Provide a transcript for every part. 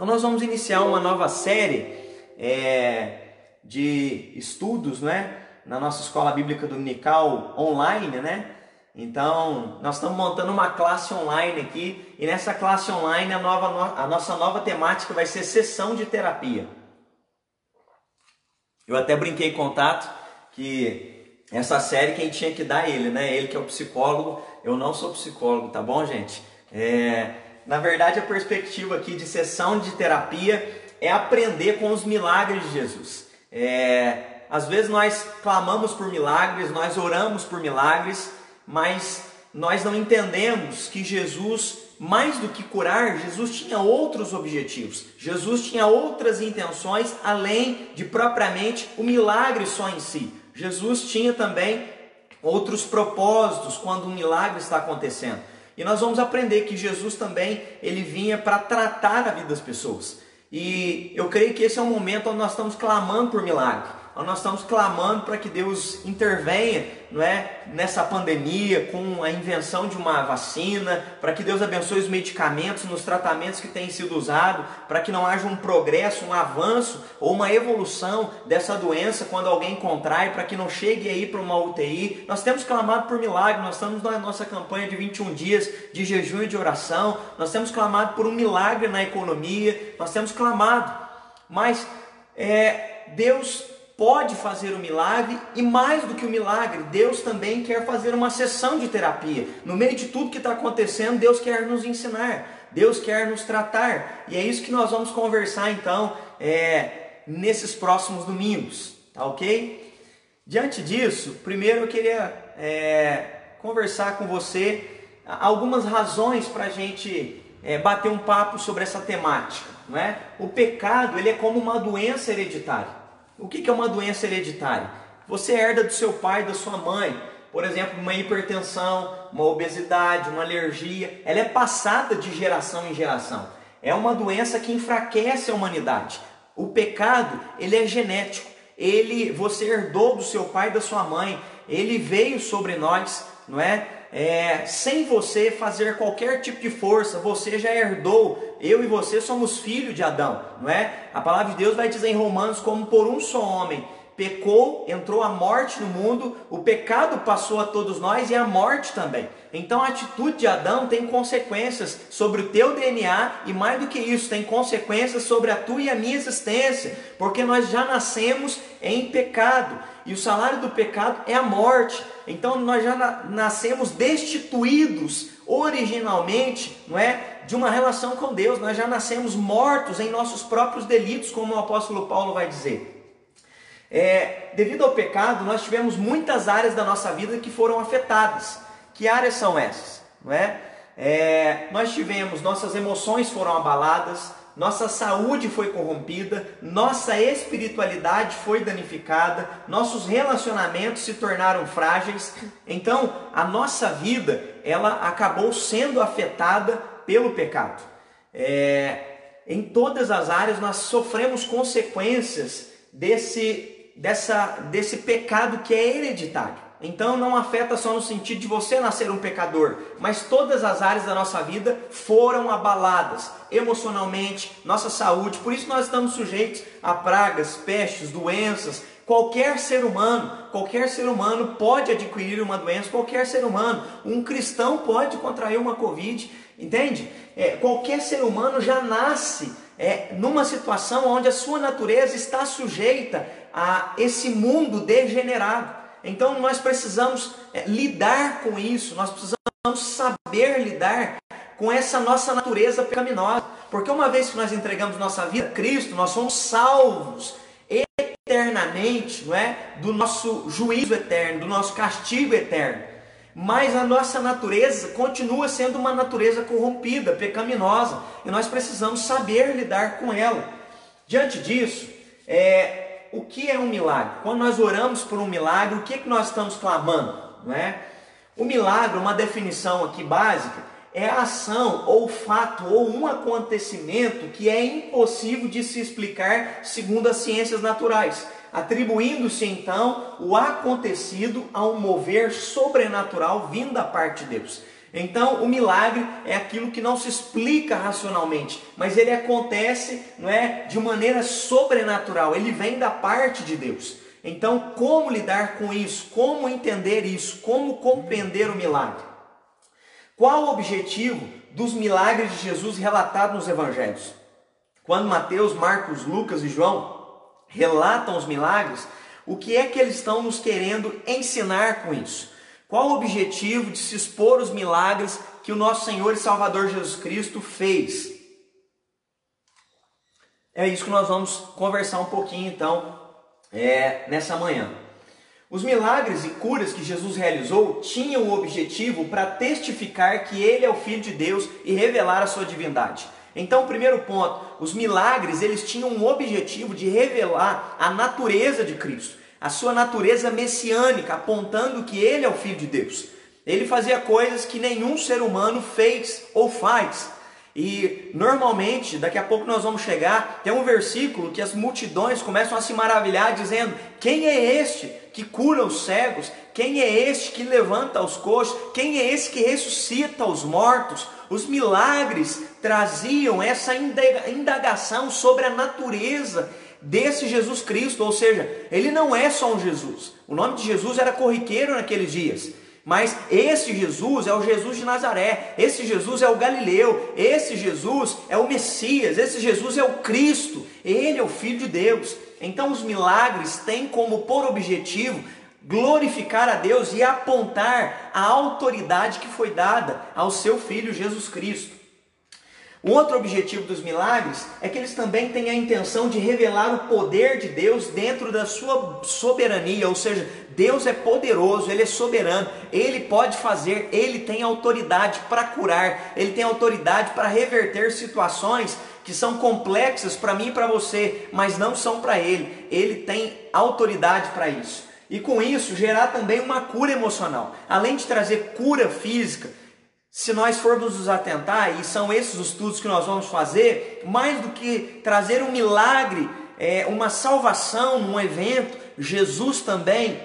Então nós vamos iniciar uma nova série é, de estudos, né? Na nossa escola bíblica dominical online, né? Então nós estamos montando uma classe online aqui e nessa classe online a, nova, a nossa nova temática vai ser sessão de terapia. Eu até brinquei com o Tato que essa série quem tinha que dar ele, né? Ele que é o psicólogo, eu não sou psicólogo, tá bom, gente? É, na verdade, a perspectiva aqui de sessão de terapia é aprender com os milagres de Jesus. É, às vezes nós clamamos por milagres, nós oramos por milagres, mas nós não entendemos que Jesus, mais do que curar, Jesus tinha outros objetivos. Jesus tinha outras intenções além de propriamente o milagre só em si. Jesus tinha também outros propósitos quando um milagre está acontecendo. E nós vamos aprender que Jesus também ele vinha para tratar a vida das pessoas. E eu creio que esse é um momento onde nós estamos clamando por milagre nós estamos clamando para que Deus intervenha não é, nessa pandemia com a invenção de uma vacina, para que Deus abençoe os medicamentos nos tratamentos que têm sido usados, para que não haja um progresso, um avanço ou uma evolução dessa doença quando alguém contrai, para que não chegue aí para uma UTI. Nós temos clamado por milagre, nós estamos na nossa campanha de 21 dias de jejum e de oração, nós temos clamado por um milagre na economia, nós temos clamado, mas é, Deus pode fazer o milagre e mais do que o milagre, Deus também quer fazer uma sessão de terapia. No meio de tudo que está acontecendo, Deus quer nos ensinar, Deus quer nos tratar e é isso que nós vamos conversar então é, nesses próximos domingos, tá ok? Diante disso, primeiro eu queria é, conversar com você algumas razões para a gente é, bater um papo sobre essa temática, não é? O pecado ele é como uma doença hereditária. O que é uma doença hereditária? Você herda do seu pai, da sua mãe. Por exemplo, uma hipertensão, uma obesidade, uma alergia. Ela é passada de geração em geração. É uma doença que enfraquece a humanidade. O pecado, ele é genético. Ele, você herdou do seu pai da sua mãe. Ele veio sobre nós, não é? É, sem você fazer qualquer tipo de força, você já herdou. Eu e você somos filhos de Adão, não é? A palavra de Deus vai dizer em Romanos como por um só homem pecou, entrou a morte no mundo, o pecado passou a todos nós e a morte também. Então a atitude de Adão tem consequências sobre o teu DNA e mais do que isso, tem consequências sobre a tua e a minha existência, porque nós já nascemos em pecado e o salário do pecado é a morte. Então nós já nascemos destituídos originalmente, não é, de uma relação com Deus. Nós já nascemos mortos em nossos próprios delitos, como o apóstolo Paulo vai dizer. É, devido ao pecado, nós tivemos muitas áreas da nossa vida que foram afetadas. Que áreas são essas? Não é? é nós tivemos, nossas emoções foram abaladas, nossa saúde foi corrompida, nossa espiritualidade foi danificada, nossos relacionamentos se tornaram frágeis. Então, a nossa vida ela acabou sendo afetada pelo pecado. É, em todas as áreas nós sofremos consequências desse dessa, desse pecado que é hereditário. Então não afeta só no sentido de você nascer um pecador, mas todas as áreas da nossa vida foram abaladas emocionalmente, nossa saúde. Por isso nós estamos sujeitos a pragas, pestes, doenças. Qualquer ser humano, qualquer ser humano pode adquirir uma doença, qualquer ser humano, um cristão pode contrair uma covid, entende? É, qualquer ser humano já nasce é, numa situação onde a sua natureza está sujeita a esse mundo degenerado. Então nós precisamos é, lidar com isso, nós precisamos saber lidar com essa nossa natureza pecaminosa. Porque uma vez que nós entregamos nossa vida a Cristo, nós somos salvos eternamente, não é? Do nosso juízo eterno, do nosso castigo eterno. Mas a nossa natureza continua sendo uma natureza corrompida, pecaminosa, e nós precisamos saber lidar com ela. Diante disso, é, o que é um milagre? Quando nós oramos por um milagre, o que, é que nós estamos clamando? Não é? O milagre, uma definição aqui básica, é a ação ou fato ou um acontecimento que é impossível de se explicar segundo as ciências naturais, atribuindo-se então o acontecido a um mover sobrenatural vindo da parte de Deus. Então, o milagre é aquilo que não se explica racionalmente, mas ele acontece, não é, de maneira sobrenatural. Ele vem da parte de Deus. Então, como lidar com isso? Como entender isso? Como compreender o milagre? Qual o objetivo dos milagres de Jesus relatados nos evangelhos? Quando Mateus, Marcos, Lucas e João relatam os milagres, o que é que eles estão nos querendo ensinar com isso? Qual o objetivo de se expor os milagres que o nosso Senhor e Salvador Jesus Cristo fez? É isso que nós vamos conversar um pouquinho então é, nessa manhã. Os milagres e curas que Jesus realizou tinham o objetivo para testificar que Ele é o Filho de Deus e revelar a sua divindade. Então, primeiro ponto, os milagres eles tinham um objetivo de revelar a natureza de Cristo a sua natureza messiânica, apontando que ele é o Filho de Deus. Ele fazia coisas que nenhum ser humano fez ou faz. E normalmente, daqui a pouco nós vamos chegar, tem um versículo que as multidões começam a se maravilhar, dizendo: Quem é este que cura os cegos? Quem é este que levanta os coxos? Quem é esse que ressuscita os mortos? Os milagres traziam essa indagação sobre a natureza desse Jesus Cristo, ou seja, ele não é só um Jesus. O nome de Jesus era corriqueiro naqueles dias. Mas esse Jesus é o Jesus de Nazaré, esse Jesus é o Galileu, esse Jesus é o Messias, esse Jesus é o Cristo, ele é o Filho de Deus. Então os milagres têm como por objetivo glorificar a Deus e apontar a autoridade que foi dada ao seu Filho Jesus Cristo. O outro objetivo dos milagres é que eles também têm a intenção de revelar o poder de Deus dentro da sua soberania, ou seja, Deus é poderoso, Ele é soberano, Ele pode fazer, Ele tem autoridade para curar, Ele tem autoridade para reverter situações que são complexas para mim e para você, mas não são para Ele. Ele tem autoridade para isso. E com isso gerar também uma cura emocional. Além de trazer cura física, se nós formos nos atentar, e são esses os estudos que nós vamos fazer, mais do que trazer um milagre, é, uma salvação num evento, Jesus também,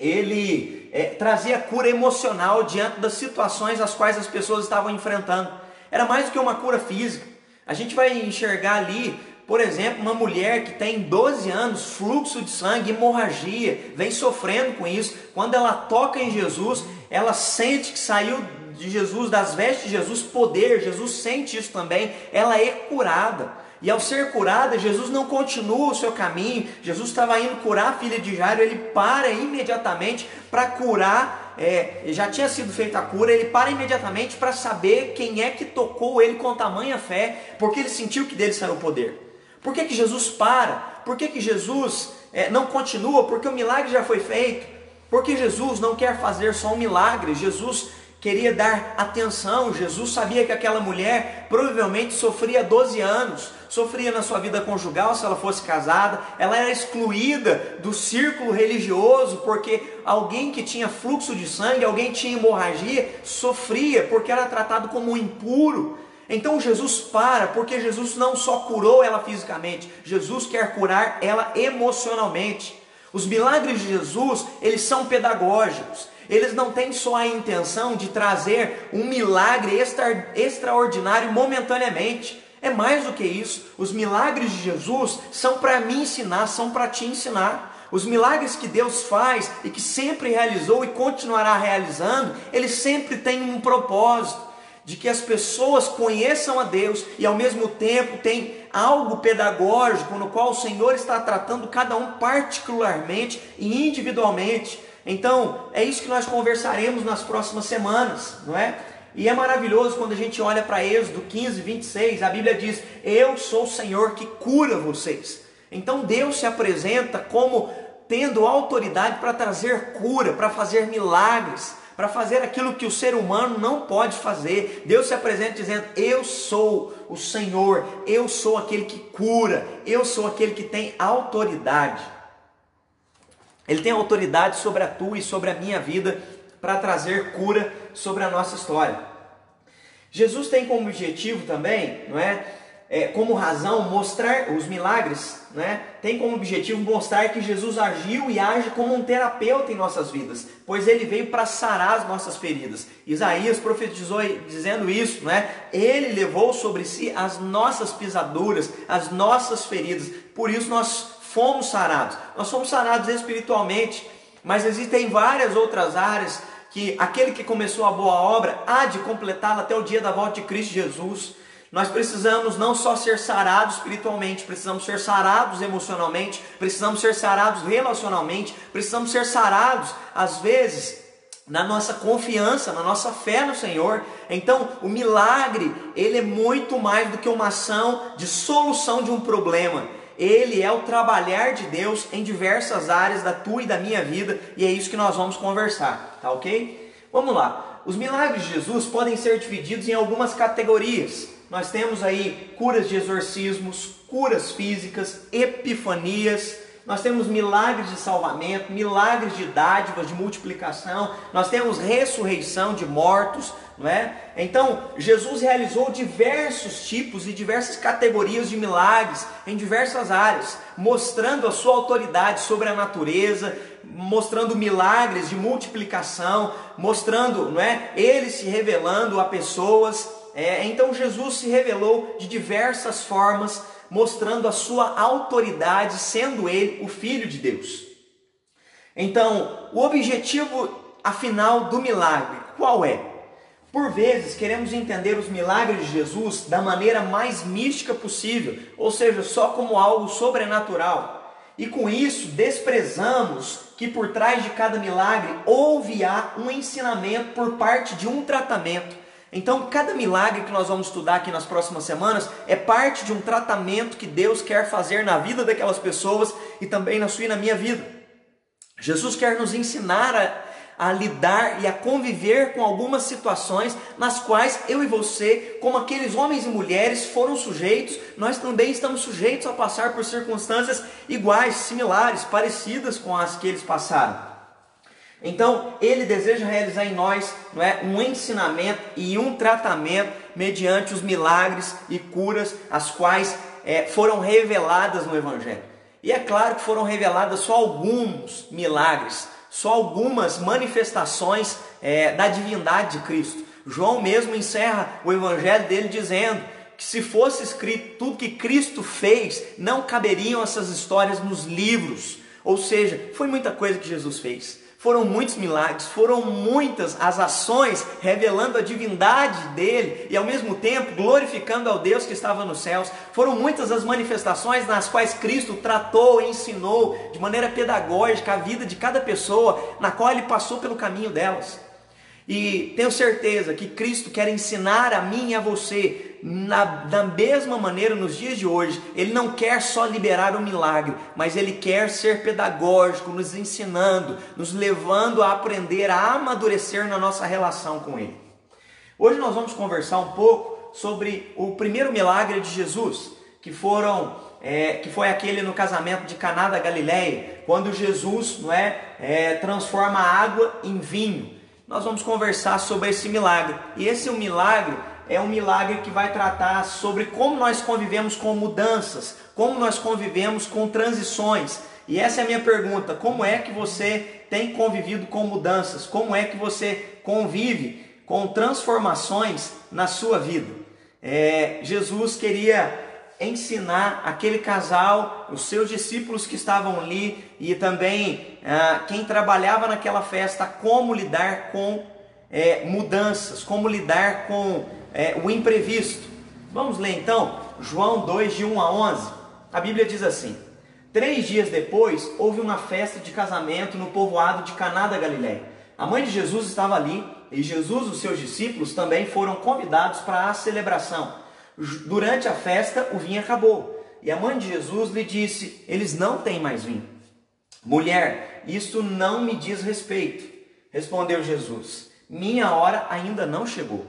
ele é, trazia cura emocional diante das situações as quais as pessoas estavam enfrentando. Era mais do que uma cura física. A gente vai enxergar ali, por exemplo, uma mulher que tem 12 anos, fluxo de sangue, hemorragia, vem sofrendo com isso. Quando ela toca em Jesus, ela sente que saiu de Jesus, das vestes de Jesus, poder, Jesus sente isso também, ela é curada. E ao ser curada, Jesus não continua o seu caminho, Jesus estava indo curar a filha de Jairo, ele para imediatamente para curar, é, já tinha sido feita a cura, ele para imediatamente para saber quem é que tocou ele com tamanha fé, porque ele sentiu que dele saiu o poder. Por que, que Jesus para? Por que, que Jesus é, não continua? Porque o milagre já foi feito. Porque Jesus não quer fazer só um milagre, Jesus queria dar atenção. Jesus sabia que aquela mulher provavelmente sofria 12 anos, sofria na sua vida conjugal se ela fosse casada, ela era excluída do círculo religioso porque alguém que tinha fluxo de sangue, alguém que tinha hemorragia, sofria porque era tratado como impuro. Então Jesus para, porque Jesus não só curou ela fisicamente, Jesus quer curar ela emocionalmente. Os milagres de Jesus, eles são pedagógicos. Eles não têm só a intenção de trazer um milagre extra, extraordinário momentaneamente. É mais do que isso. Os milagres de Jesus são para me ensinar, são para te ensinar. Os milagres que Deus faz e que sempre realizou e continuará realizando, eles sempre têm um propósito de que as pessoas conheçam a Deus e ao mesmo tempo tem algo pedagógico no qual o Senhor está tratando cada um particularmente e individualmente. Então, é isso que nós conversaremos nas próximas semanas, não é? E é maravilhoso quando a gente olha para Êxodo 15, 26, a Bíblia diz: Eu sou o Senhor que cura vocês. Então Deus se apresenta como tendo autoridade para trazer cura, para fazer milagres, para fazer aquilo que o ser humano não pode fazer. Deus se apresenta dizendo: Eu sou o Senhor, eu sou aquele que cura, eu sou aquele que tem autoridade. Ele tem autoridade sobre a tua e sobre a minha vida para trazer cura sobre a nossa história. Jesus tem como objetivo também, não é, é, como razão mostrar os milagres, né? Tem como objetivo mostrar que Jesus agiu e age como um terapeuta em nossas vidas, pois ele veio para sarar as nossas feridas. Isaías profetizou dizendo isso, né? Ele levou sobre si as nossas pisaduras, as nossas feridas. Por isso nós fomos sarados. Nós fomos sarados espiritualmente, mas existem várias outras áreas que aquele que começou a boa obra há de completá-la até o dia da volta de Cristo Jesus. Nós precisamos não só ser sarados espiritualmente, precisamos ser sarados emocionalmente, precisamos ser sarados relacionalmente, precisamos ser sarados, às vezes, na nossa confiança, na nossa fé no Senhor. Então, o milagre, ele é muito mais do que uma ação de solução de um problema. Ele é o trabalhar de Deus em diversas áreas da tua e da minha vida, e é isso que nós vamos conversar, tá OK? Vamos lá. Os milagres de Jesus podem ser divididos em algumas categorias nós temos aí curas de exorcismos, curas físicas, epifanias, nós temos milagres de salvamento, milagres de dádivas, de multiplicação, nós temos ressurreição de mortos, não é? Então, Jesus realizou diversos tipos e diversas categorias de milagres em diversas áreas, mostrando a sua autoridade sobre a natureza, mostrando milagres de multiplicação, mostrando, não é? Ele se revelando a pessoas é, então Jesus se revelou de diversas formas, mostrando a sua autoridade, sendo ele o Filho de Deus. Então, o objetivo afinal do milagre, qual é? Por vezes queremos entender os milagres de Jesus da maneira mais mística possível, ou seja, só como algo sobrenatural. E com isso desprezamos que por trás de cada milagre houve um ensinamento por parte de um tratamento então, cada milagre que nós vamos estudar aqui nas próximas semanas é parte de um tratamento que Deus quer fazer na vida daquelas pessoas e também na sua e na minha vida. Jesus quer nos ensinar a, a lidar e a conviver com algumas situações nas quais eu e você, como aqueles homens e mulheres foram sujeitos, nós também estamos sujeitos a passar por circunstâncias iguais, similares, parecidas com as que eles passaram. Então, ele deseja realizar em nós não é, um ensinamento e um tratamento mediante os milagres e curas as quais é, foram reveladas no Evangelho. E é claro que foram reveladas só alguns milagres, só algumas manifestações é, da divindade de Cristo. João mesmo encerra o Evangelho dele dizendo que se fosse escrito tudo que Cristo fez, não caberiam essas histórias nos livros. Ou seja, foi muita coisa que Jesus fez. Foram muitos milagres, foram muitas as ações revelando a divindade dele e ao mesmo tempo glorificando ao Deus que estava nos céus. Foram muitas as manifestações nas quais Cristo tratou e ensinou de maneira pedagógica a vida de cada pessoa, na qual ele passou pelo caminho delas. E tenho certeza que Cristo quer ensinar a mim e a você, na, da mesma maneira nos dias de hoje. Ele não quer só liberar o um milagre, mas ele quer ser pedagógico, nos ensinando, nos levando a aprender, a amadurecer na nossa relação com Ele. Hoje nós vamos conversar um pouco sobre o primeiro milagre de Jesus, que foram é, que foi aquele no casamento de Caná da Galileia, quando Jesus não é, é transforma a água em vinho nós vamos conversar sobre esse milagre. E esse milagre é um milagre que vai tratar sobre como nós convivemos com mudanças, como nós convivemos com transições. E essa é a minha pergunta: como é que você tem convivido com mudanças? Como é que você convive com transformações na sua vida? É, Jesus queria ensinar aquele casal, os seus discípulos que estavam ali e também ah, quem trabalhava naquela festa, como lidar com é, mudanças, como lidar com é, o imprevisto. Vamos ler então João 2, de 1 a 11. A Bíblia diz assim: Três dias depois houve uma festa de casamento no povoado de Caná da Galiléia. A mãe de Jesus estava ali e Jesus e os seus discípulos também foram convidados para a celebração. Durante a festa, o vinho acabou. E a mãe de Jesus lhe disse: Eles não têm mais vinho. Mulher, isto não me diz respeito. Respondeu Jesus: Minha hora ainda não chegou.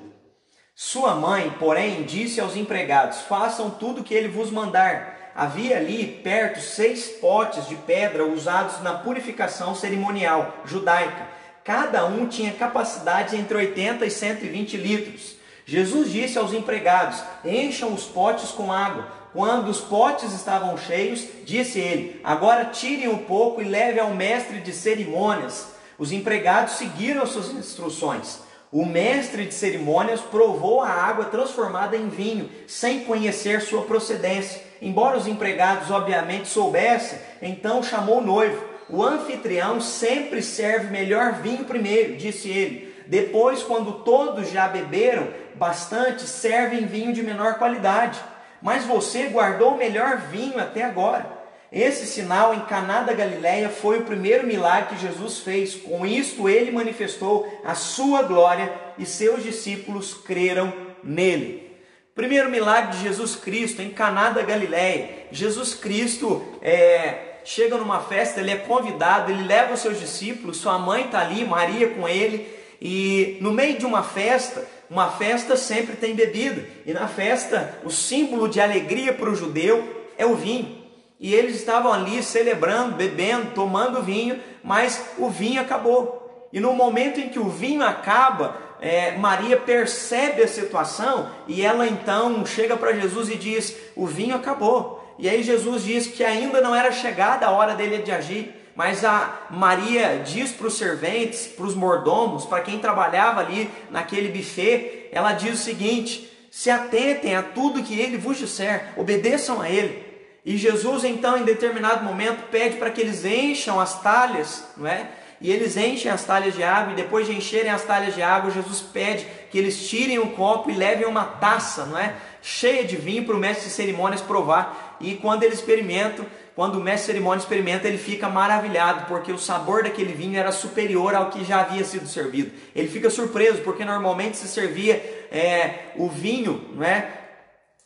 Sua mãe, porém, disse aos empregados: Façam tudo o que ele vos mandar. Havia ali perto seis potes de pedra usados na purificação cerimonial judaica. Cada um tinha capacidade entre 80 e 120 litros. Jesus disse aos empregados: Encham os potes com água. Quando os potes estavam cheios, disse ele: Agora tirem um pouco e leve ao mestre de cerimônias. Os empregados seguiram as suas instruções. O mestre de cerimônias provou a água transformada em vinho, sem conhecer sua procedência. Embora os empregados obviamente soubessem, então chamou o noivo. O anfitrião sempre serve melhor vinho primeiro, disse ele. Depois, quando todos já beberam bastante, servem vinho de menor qualidade. Mas você guardou o melhor vinho até agora. Esse sinal em Caná da Galileia foi o primeiro milagre que Jesus fez. Com isto ele manifestou a sua glória e seus discípulos creram nele. Primeiro milagre de Jesus Cristo em Caná da Galileia. Jesus Cristo é, chega numa festa, ele é convidado, ele leva os seus discípulos, sua mãe está ali, Maria com ele, e no meio de uma festa, uma festa sempre tem bebida, e na festa o símbolo de alegria para o judeu é o vinho e eles estavam ali celebrando, bebendo, tomando vinho, mas o vinho acabou. E no momento em que o vinho acaba, é, Maria percebe a situação e ela então chega para Jesus e diz: O vinho acabou. E aí Jesus diz que ainda não era chegada a hora dele de agir. Mas a Maria diz para os serventes, para os mordomos, para quem trabalhava ali naquele buffet, ela diz o seguinte: se atentem a tudo que ele vos disser, obedeçam a ele. E Jesus, então, em determinado momento, pede para que eles encham as talhas, não é? E eles enchem as talhas de água, e depois de encherem as talhas de água, Jesus pede que eles tirem um copo e levem uma taça, não é? Cheia de vinho para o mestre de cerimônias provar. E quando eles experimentam, quando o mestre de cerimônias experimenta, ele fica maravilhado, porque o sabor daquele vinho era superior ao que já havia sido servido. Ele fica surpreso, porque normalmente se servia é, o vinho, é?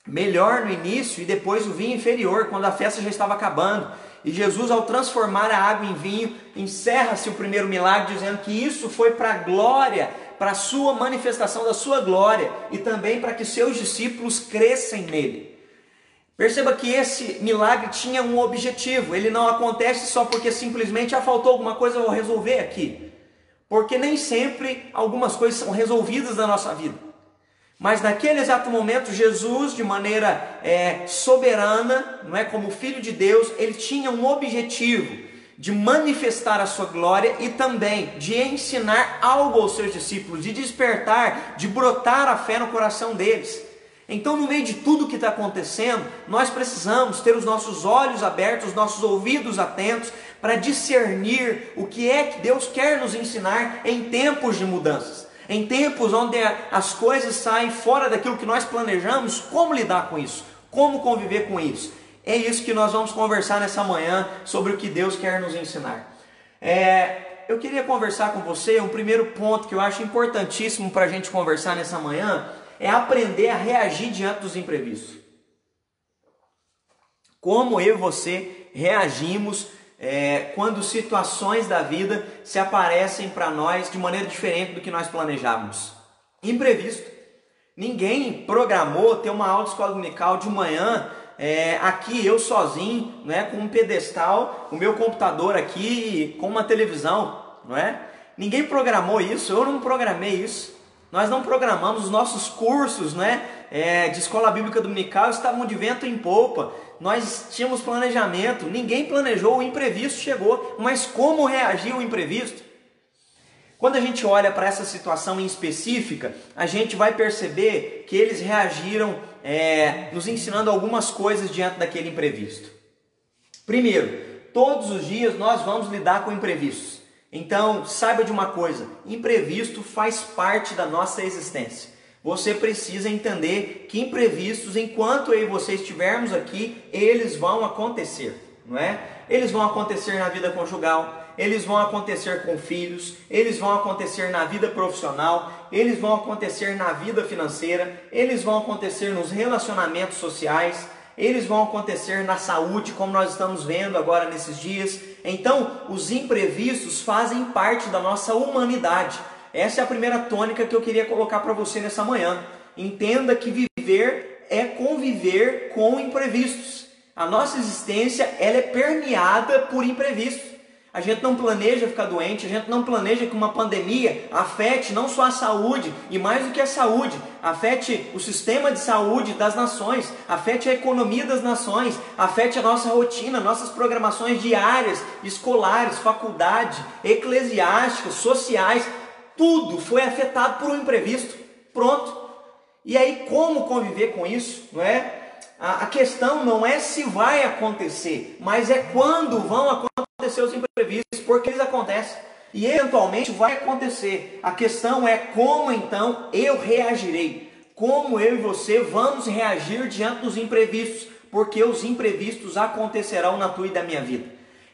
melhor no início e depois o vinho inferior, quando a festa já estava acabando. E Jesus, ao transformar a água em vinho, encerra-se o primeiro milagre, dizendo que isso foi para a glória, para a sua manifestação da sua glória e também para que seus discípulos crescem nele. Perceba que esse milagre tinha um objetivo, ele não acontece só porque simplesmente já faltou alguma coisa, eu vou resolver aqui. Porque nem sempre algumas coisas são resolvidas na nossa vida. Mas naquele exato momento, Jesus, de maneira é, soberana, não é como filho de Deus, ele tinha um objetivo de manifestar a sua glória e também de ensinar algo aos seus discípulos, de despertar, de brotar a fé no coração deles. Então, no meio de tudo que está acontecendo, nós precisamos ter os nossos olhos abertos, os nossos ouvidos atentos, para discernir o que é que Deus quer nos ensinar em tempos de mudanças. Em tempos onde as coisas saem fora daquilo que nós planejamos, como lidar com isso? Como conviver com isso? É isso que nós vamos conversar nessa manhã sobre o que Deus quer nos ensinar. É, eu queria conversar com você, um primeiro ponto que eu acho importantíssimo para a gente conversar nessa manhã é aprender a reagir diante dos imprevistos. Como eu e você reagimos é, quando situações da vida se aparecem para nós de maneira diferente do que nós planejávamos. Imprevisto. Ninguém programou ter uma aula de escola dominical de manhã, é, aqui eu sozinho, né, com um pedestal, o meu computador aqui, com uma televisão, não é? Ninguém programou isso, eu não programei isso. Nós não programamos os nossos cursos, né, é, de escola bíblica dominical estavam de vento em polpa nós tínhamos planejamento, ninguém planejou, o imprevisto chegou, mas como reagir ao imprevisto? Quando a gente olha para essa situação em específica, a gente vai perceber que eles reagiram é, nos ensinando algumas coisas diante daquele imprevisto. Primeiro, todos os dias nós vamos lidar com imprevistos. Então, saiba de uma coisa: imprevisto faz parte da nossa existência você precisa entender que imprevistos, enquanto eu e você estivermos aqui, eles vão acontecer, não é? Eles vão acontecer na vida conjugal, eles vão acontecer com filhos, eles vão acontecer na vida profissional, eles vão acontecer na vida financeira, eles vão acontecer nos relacionamentos sociais, eles vão acontecer na saúde, como nós estamos vendo agora nesses dias. Então, os imprevistos fazem parte da nossa humanidade. Essa é a primeira tônica que eu queria colocar para você nessa manhã. Entenda que viver é conviver com imprevistos. A nossa existência ela é permeada por imprevistos. A gente não planeja ficar doente, a gente não planeja que uma pandemia afete não só a saúde, e mais do que a saúde, afete o sistema de saúde das nações, afete a economia das nações, afete a nossa rotina, nossas programações diárias, escolares, faculdade, eclesiásticas, sociais, tudo foi afetado por um imprevisto. Pronto. E aí, como conviver com isso, não é? A questão não é se vai acontecer, mas é quando vão acontecer os imprevistos, porque eles acontecem. E eventualmente vai acontecer. A questão é como então eu reagirei. Como eu e você vamos reagir diante dos imprevistos, porque os imprevistos acontecerão na tua e da minha vida.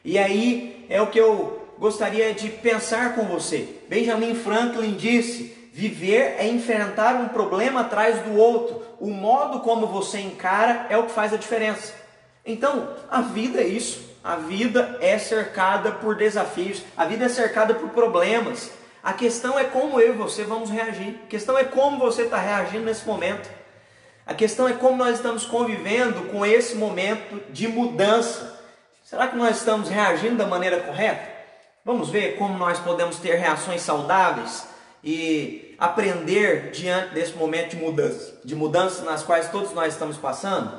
E aí é o que eu gostaria de pensar com você. Benjamin Franklin disse: Viver é enfrentar um problema atrás do outro. O modo como você encara é o que faz a diferença. Então, a vida é isso. A vida é cercada por desafios, a vida é cercada por problemas. A questão é como eu e você vamos reagir. A questão é como você está reagindo nesse momento. A questão é como nós estamos convivendo com esse momento de mudança. Será que nós estamos reagindo da maneira correta? Vamos ver como nós podemos ter reações saudáveis e aprender diante desse momento de mudança, de mudanças nas quais todos nós estamos passando?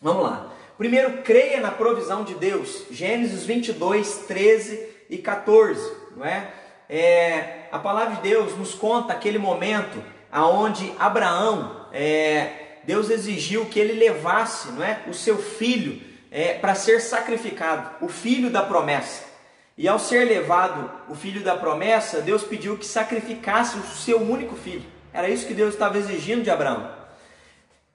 Vamos lá. Primeiro, creia na provisão de Deus. Gênesis 22, 13 e 14, não é? é a palavra de Deus nos conta aquele momento aonde Abraão, é, Deus exigiu que ele levasse, não é, o seu filho é, para ser sacrificado, o filho da promessa. E ao ser levado o filho da promessa, Deus pediu que sacrificasse o seu único filho. Era isso que Deus estava exigindo de Abraão.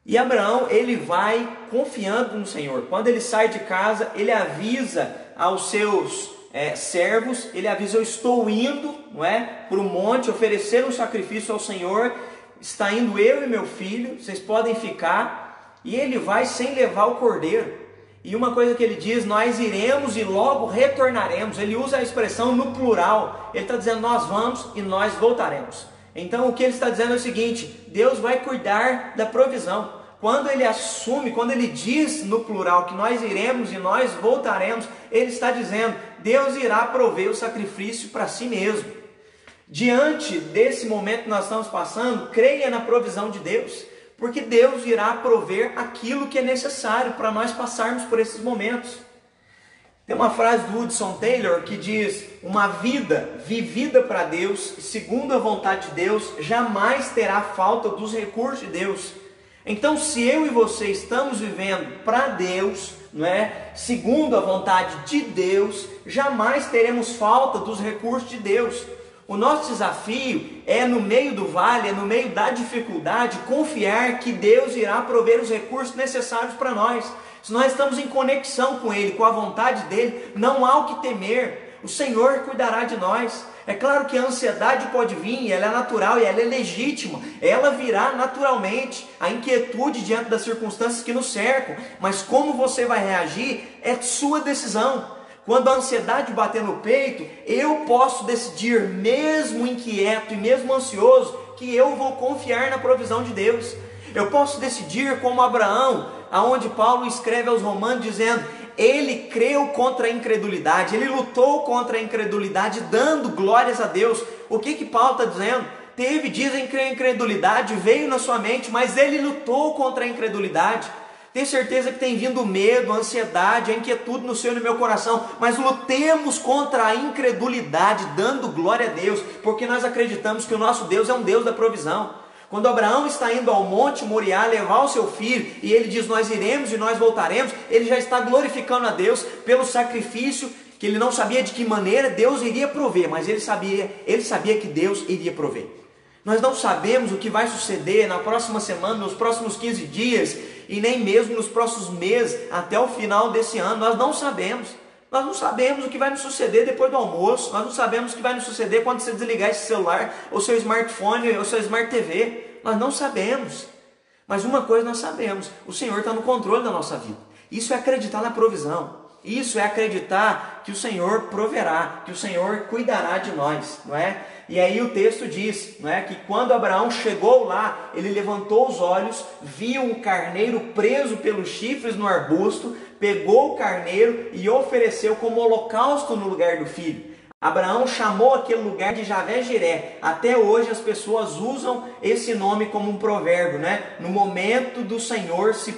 E Abraão, ele vai confiando no Senhor. Quando ele sai de casa, ele avisa aos seus é, servos, ele avisa: Eu estou indo não é, para o monte oferecer um sacrifício ao Senhor. Está indo eu e meu filho, vocês podem ficar. E ele vai sem levar o cordeiro. E uma coisa que ele diz, nós iremos e logo retornaremos. Ele usa a expressão no plural. Ele está dizendo, nós vamos e nós voltaremos. Então o que ele está dizendo é o seguinte: Deus vai cuidar da provisão. Quando ele assume, quando ele diz no plural que nós iremos e nós voltaremos, ele está dizendo: Deus irá prover o sacrifício para si mesmo. Diante desse momento que nós estamos passando, creia na provisão de Deus porque Deus irá prover aquilo que é necessário para nós passarmos por esses momentos. Tem uma frase do Hudson Taylor que diz: Uma vida vivida para Deus, segundo a vontade de Deus, jamais terá falta dos recursos de Deus. Então, se eu e você estamos vivendo para Deus, não é? Segundo a vontade de Deus, jamais teremos falta dos recursos de Deus. O nosso desafio é, no meio do vale, é no meio da dificuldade, confiar que Deus irá prover os recursos necessários para nós. Se nós estamos em conexão com Ele, com a vontade dEle, não há o que temer. O Senhor cuidará de nós. É claro que a ansiedade pode vir, ela é natural e ela é legítima. Ela virá naturalmente, a inquietude diante das circunstâncias que nos cercam. Mas como você vai reagir é sua decisão. Quando a ansiedade bater no peito, eu posso decidir, mesmo inquieto e mesmo ansioso, que eu vou confiar na provisão de Deus. Eu posso decidir, como Abraão, aonde Paulo escreve aos Romanos dizendo: ele creu contra a incredulidade, ele lutou contra a incredulidade, dando glórias a Deus. O que que Paulo está dizendo? Teve, dizem que a incredulidade veio na sua mente, mas ele lutou contra a incredulidade. Tenho certeza que tem vindo medo, ansiedade, a inquietude no seu e no meu coração, mas lutemos contra a incredulidade, dando glória a Deus, porque nós acreditamos que o nosso Deus é um Deus da provisão. Quando Abraão está indo ao monte Moriá levar o seu filho e ele diz: Nós iremos e nós voltaremos, ele já está glorificando a Deus pelo sacrifício que ele não sabia de que maneira Deus iria prover, mas ele sabia, ele sabia que Deus iria prover. Nós não sabemos o que vai suceder na próxima semana, nos próximos 15 dias, e nem mesmo nos próximos meses, até o final desse ano, nós não sabemos. Nós não sabemos o que vai nos suceder depois do almoço, nós não sabemos o que vai nos suceder quando você desligar esse celular, ou seu smartphone, ou seu smart TV. Nós não sabemos. Mas uma coisa nós sabemos: o Senhor está no controle da nossa vida. Isso é acreditar na provisão. Isso é acreditar que o Senhor proverá, que o Senhor cuidará de nós, não é? E aí o texto diz, não é, que quando Abraão chegou lá, ele levantou os olhos, viu um carneiro preso pelos chifres no arbusto, pegou o carneiro e ofereceu como holocausto no lugar do filho. Abraão chamou aquele lugar de Javé Jiré. Até hoje as pessoas usam esse nome como um provérbio, né? No momento do Senhor se,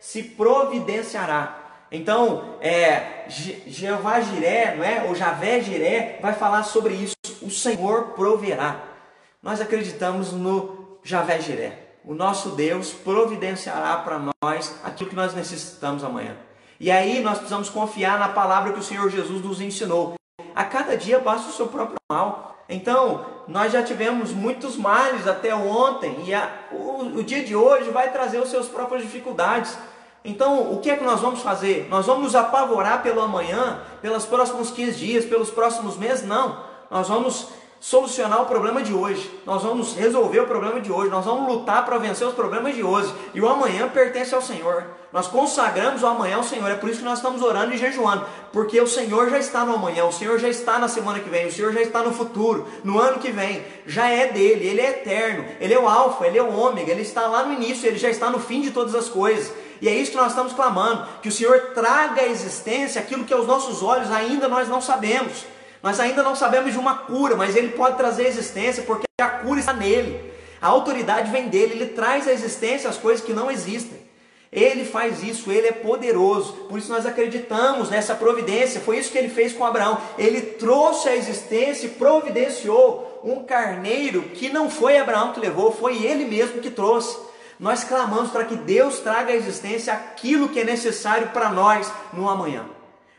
se providenciará. Então, é, Jeová Jiré, não é? ou Javé Jiré, vai falar sobre isso. O Senhor proverá. Nós acreditamos no Javé Jiré. O nosso Deus providenciará para nós aquilo que nós necessitamos amanhã. E aí nós precisamos confiar na palavra que o Senhor Jesus nos ensinou. A cada dia basta o seu próprio mal. Então, nós já tivemos muitos males até ontem, e a, o, o dia de hoje vai trazer os seus próprias dificuldades. Então, o que é que nós vamos fazer? Nós vamos nos apavorar pelo amanhã, pelos próximos 15 dias, pelos próximos meses? Não. Nós vamos solucionar o problema de hoje. Nós vamos resolver o problema de hoje. Nós vamos lutar para vencer os problemas de hoje. E o amanhã pertence ao Senhor. Nós consagramos o amanhã ao Senhor. É por isso que nós estamos orando e jejuando. Porque o Senhor já está no amanhã. O Senhor já está na semana que vem. O Senhor já está no futuro. No ano que vem. Já é dele. Ele é eterno. Ele é o Alfa. Ele é o Ômega. Ele está lá no início. Ele já está no fim de todas as coisas. E é isso que nós estamos clamando. Que o Senhor traga à existência aquilo que aos nossos olhos ainda nós não sabemos. Nós ainda não sabemos de uma cura, mas ele pode trazer existência porque a cura está nele. A autoridade vem dele, ele traz à existência as coisas que não existem. Ele faz isso, ele é poderoso. Por isso nós acreditamos nessa providência. Foi isso que ele fez com Abraão. Ele trouxe à existência e providenciou um carneiro que não foi Abraão que levou, foi ele mesmo que trouxe. Nós clamamos para que Deus traga à existência aquilo que é necessário para nós no amanhã.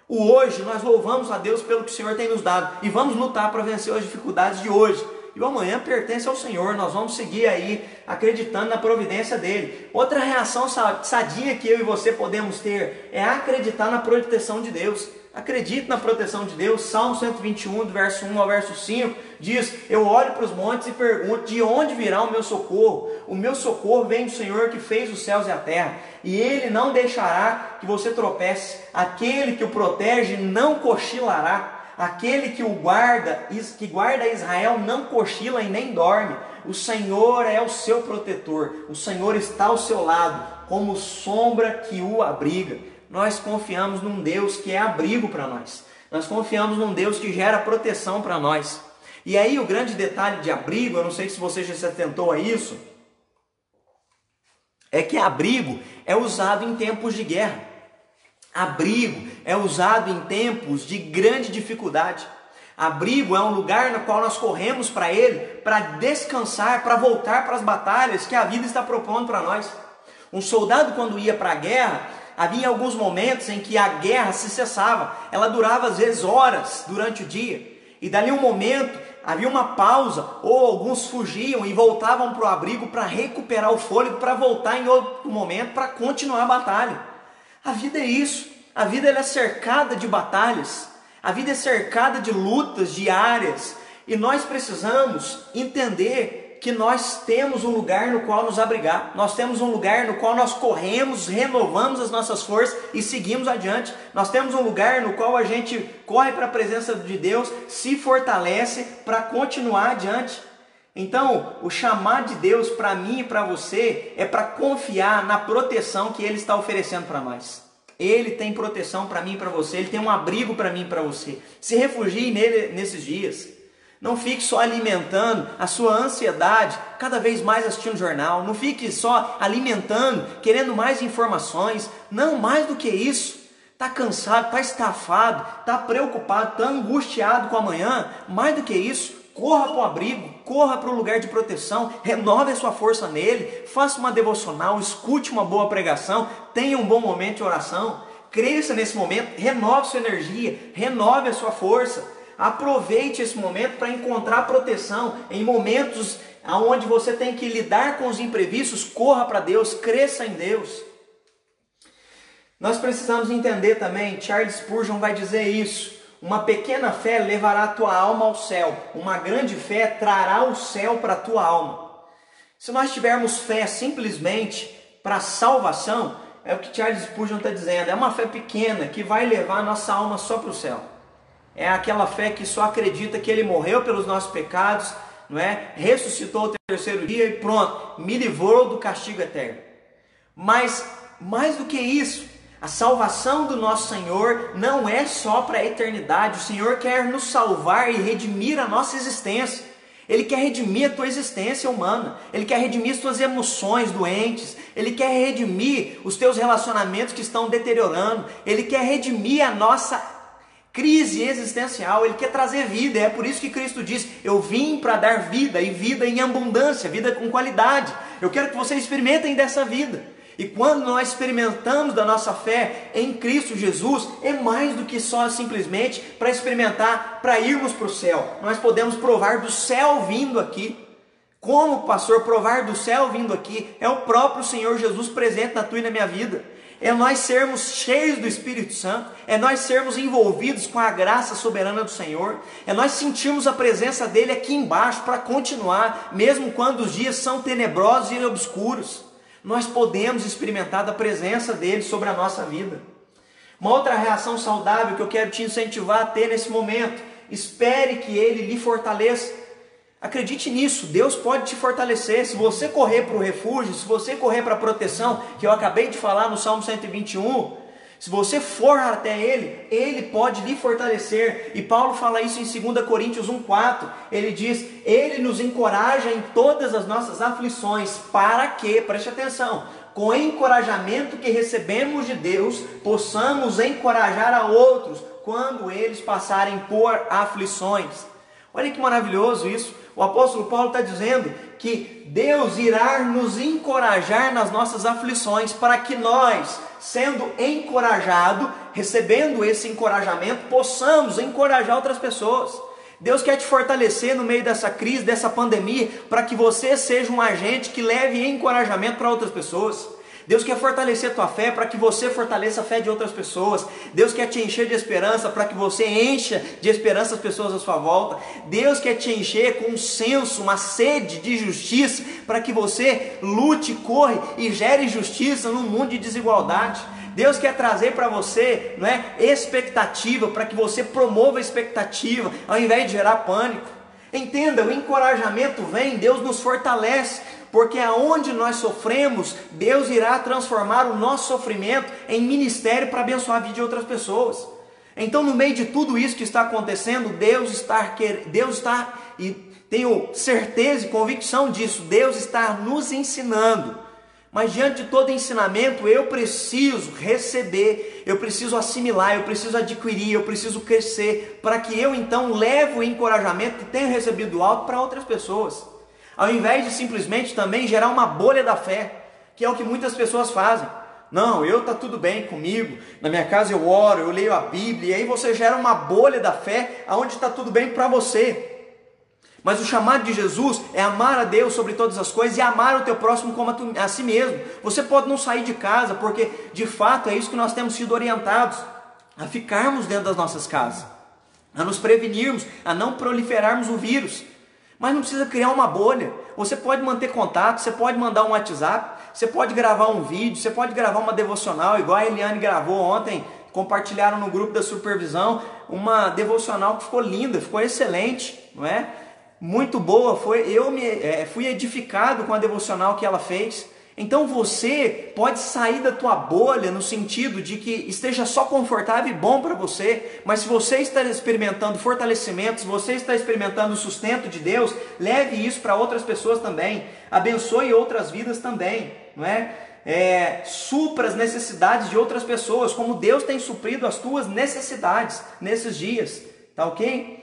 O hoje, nós louvamos a Deus pelo que o Senhor tem nos dado e vamos lutar para vencer as dificuldades de hoje. E o amanhã pertence ao Senhor, nós vamos seguir aí acreditando na providência dele. Outra reação sadia que eu e você podemos ter é acreditar na proteção de Deus. Acredite na proteção de Deus. Salmo 121, do verso 1 ao verso 5, diz: Eu olho para os montes e pergunto: De onde virá o meu socorro? O meu socorro vem do Senhor que fez os céus e a terra, e ele não deixará que você tropece. Aquele que o protege não cochilará. Aquele que o guarda, que guarda Israel, não cochila e nem dorme. O Senhor é o seu protetor. O Senhor está ao seu lado, como sombra que o abriga nós confiamos num Deus que é abrigo para nós. Nós confiamos num Deus que gera proteção para nós. E aí o grande detalhe de abrigo, eu não sei se você já se atentou a isso, é que abrigo é usado em tempos de guerra. Abrigo é usado em tempos de grande dificuldade. Abrigo é um lugar no qual nós corremos para ele para descansar, para voltar para as batalhas que a vida está propondo para nós. Um soldado, quando ia para a guerra, havia alguns momentos em que a guerra se cessava, ela durava às vezes horas durante o dia, e dali um momento havia uma pausa, ou alguns fugiam e voltavam para o abrigo para recuperar o fôlego, para voltar em outro momento para continuar a batalha. A vida é isso, a vida é cercada de batalhas, a vida é cercada de lutas diárias, e nós precisamos entender que nós temos um lugar no qual nos abrigar, nós temos um lugar no qual nós corremos, renovamos as nossas forças e seguimos adiante. Nós temos um lugar no qual a gente corre para a presença de Deus, se fortalece para continuar adiante. Então, o chamar de Deus para mim e para você é para confiar na proteção que Ele está oferecendo para nós. Ele tem proteção para mim e para você, Ele tem um abrigo para mim e para você. Se refugie nele nesses dias. Não fique só alimentando a sua ansiedade, cada vez mais assistindo jornal. Não fique só alimentando, querendo mais informações. Não, mais do que isso. Está cansado, está estafado, está preocupado, está angustiado com amanhã. Mais do que isso, corra para o abrigo, corra para o lugar de proteção, renove a sua força nele, faça uma devocional, escute uma boa pregação, tenha um bom momento de oração. Cresça nesse momento, renove sua energia, renove a sua força. Aproveite esse momento para encontrar proteção em momentos onde você tem que lidar com os imprevistos. Corra para Deus, cresça em Deus. Nós precisamos entender também, Charles Spurgeon vai dizer isso. Uma pequena fé levará a tua alma ao céu, uma grande fé trará o céu para a tua alma. Se nós tivermos fé simplesmente para salvação, é o que Charles Spurgeon está dizendo, é uma fé pequena que vai levar a nossa alma só para o céu. É aquela fé que só acredita que ele morreu pelos nossos pecados, não é? Ressuscitou o terceiro dia e pronto, me livrou do castigo eterno. Mas mais do que isso, a salvação do nosso Senhor não é só para a eternidade. O Senhor quer nos salvar e redimir a nossa existência. Ele quer redimir a tua existência humana. Ele quer redimir as tuas emoções doentes. Ele quer redimir os teus relacionamentos que estão deteriorando. Ele quer redimir a nossa crise existencial. Ele quer trazer vida. É por isso que Cristo diz: Eu vim para dar vida e vida em abundância, vida com qualidade. Eu quero que vocês experimentem dessa vida. E quando nós experimentamos da nossa fé em Cristo Jesus, é mais do que só simplesmente para experimentar, para irmos para o céu. Nós podemos provar do céu vindo aqui. Como, pastor, provar do céu vindo aqui? É o próprio Senhor Jesus presente na tua e na minha vida. É nós sermos cheios do Espírito Santo, é nós sermos envolvidos com a graça soberana do Senhor, é nós sentirmos a presença dele aqui embaixo para continuar, mesmo quando os dias são tenebrosos e obscuros nós podemos experimentar da presença dele sobre a nossa vida. Uma outra reação saudável que eu quero te incentivar a ter nesse momento, espere que ele lhe fortaleça. Acredite nisso, Deus pode te fortalecer. Se você correr para o refúgio, se você correr para a proteção, que eu acabei de falar no Salmo 121, se você for até Ele, Ele pode lhe fortalecer. E Paulo fala isso em 2 Coríntios 1,4. Ele diz: Ele nos encoraja em todas as nossas aflições, para que, preste atenção, com o encorajamento que recebemos de Deus, possamos encorajar a outros quando eles passarem por aflições. Olha que maravilhoso isso. O apóstolo Paulo está dizendo que Deus irá nos encorajar nas nossas aflições, para que nós, sendo encorajado, recebendo esse encorajamento, possamos encorajar outras pessoas. Deus quer te fortalecer no meio dessa crise, dessa pandemia, para que você seja um agente que leve encorajamento para outras pessoas. Deus quer fortalecer a tua fé para que você fortaleça a fé de outras pessoas. Deus quer te encher de esperança para que você encha de esperança as pessoas à sua volta. Deus quer te encher com um senso, uma sede de justiça para que você lute, corre e gere justiça num mundo de desigualdade. Deus quer trazer para você não é, expectativa, para que você promova a expectativa, ao invés de gerar pânico. Entenda, o encorajamento vem, Deus nos fortalece, porque aonde nós sofremos, Deus irá transformar o nosso sofrimento em ministério para abençoar a vida de outras pessoas. Então, no meio de tudo isso que está acontecendo, Deus está, Deus está, e tenho certeza e convicção disso, Deus está nos ensinando. Mas diante de todo ensinamento, eu preciso receber, eu preciso assimilar, eu preciso adquirir, eu preciso crescer, para que eu então leve o encorajamento que tenho recebido do alto para outras pessoas ao invés de simplesmente também gerar uma bolha da fé, que é o que muitas pessoas fazem. Não, eu tá tudo bem comigo. Na minha casa eu oro, eu leio a Bíblia, e aí você gera uma bolha da fé aonde está tudo bem para você. Mas o chamado de Jesus é amar a Deus sobre todas as coisas e amar o teu próximo como a, tu, a si mesmo. Você pode não sair de casa, porque de fato é isso que nós temos sido orientados a ficarmos dentro das nossas casas, a nos prevenirmos, a não proliferarmos o vírus. Mas não precisa criar uma bolha. Você pode manter contato, você pode mandar um WhatsApp, você pode gravar um vídeo, você pode gravar uma devocional, igual a Eliane gravou ontem. Compartilharam no grupo da supervisão uma devocional que ficou linda, ficou excelente, não é? Muito boa. Foi eu me é, fui edificado com a devocional que ela fez. Então você pode sair da tua bolha no sentido de que esteja só confortável e bom para você, mas se você está experimentando fortalecimento, se você está experimentando o sustento de Deus, leve isso para outras pessoas também, abençoe outras vidas também, não é? é? Supra as necessidades de outras pessoas, como Deus tem suprido as tuas necessidades nesses dias, tá ok?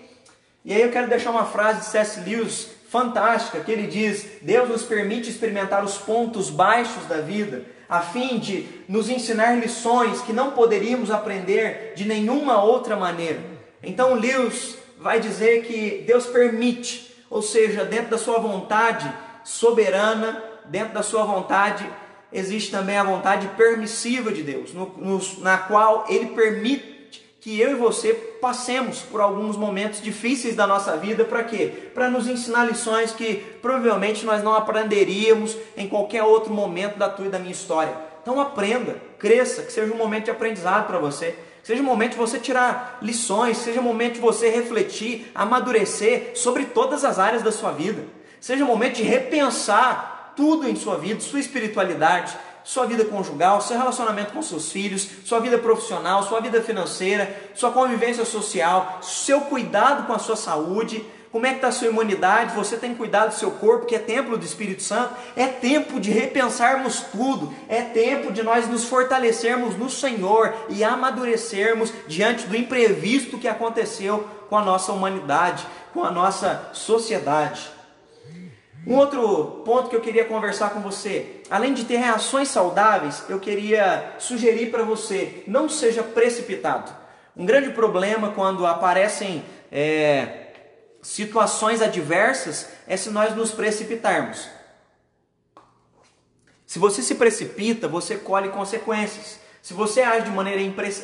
E aí eu quero deixar uma frase de C.S. Lewis fantástica que ele diz: Deus nos permite experimentar os pontos baixos da vida, a fim de nos ensinar lições que não poderíamos aprender de nenhuma outra maneira. Então, Lewis vai dizer que Deus permite, ou seja, dentro da sua vontade soberana, dentro da sua vontade, existe também a vontade permissiva de Deus, no, no, na qual Ele permite que eu e você passemos por alguns momentos difíceis da nossa vida, para quê? Para nos ensinar lições que provavelmente nós não aprenderíamos em qualquer outro momento da tua e da minha história. Então aprenda, cresça, que seja um momento de aprendizado para você. Que seja um momento de você tirar lições, seja um momento de você refletir, amadurecer sobre todas as áreas da sua vida. Seja um momento de repensar tudo em sua vida, sua espiritualidade, sua vida conjugal, seu relacionamento com seus filhos, sua vida profissional, sua vida financeira, sua convivência social, seu cuidado com a sua saúde, como é que está a sua imunidade? Você tem cuidado do seu corpo, que é templo do Espírito Santo? É tempo de repensarmos tudo. É tempo de nós nos fortalecermos no Senhor e amadurecermos diante do imprevisto que aconteceu com a nossa humanidade, com a nossa sociedade. Um outro ponto que eu queria conversar com você, além de ter reações saudáveis, eu queria sugerir para você: não seja precipitado. Um grande problema quando aparecem é, situações adversas é se nós nos precipitarmos. Se você se precipita, você colhe consequências. Se você age de maneira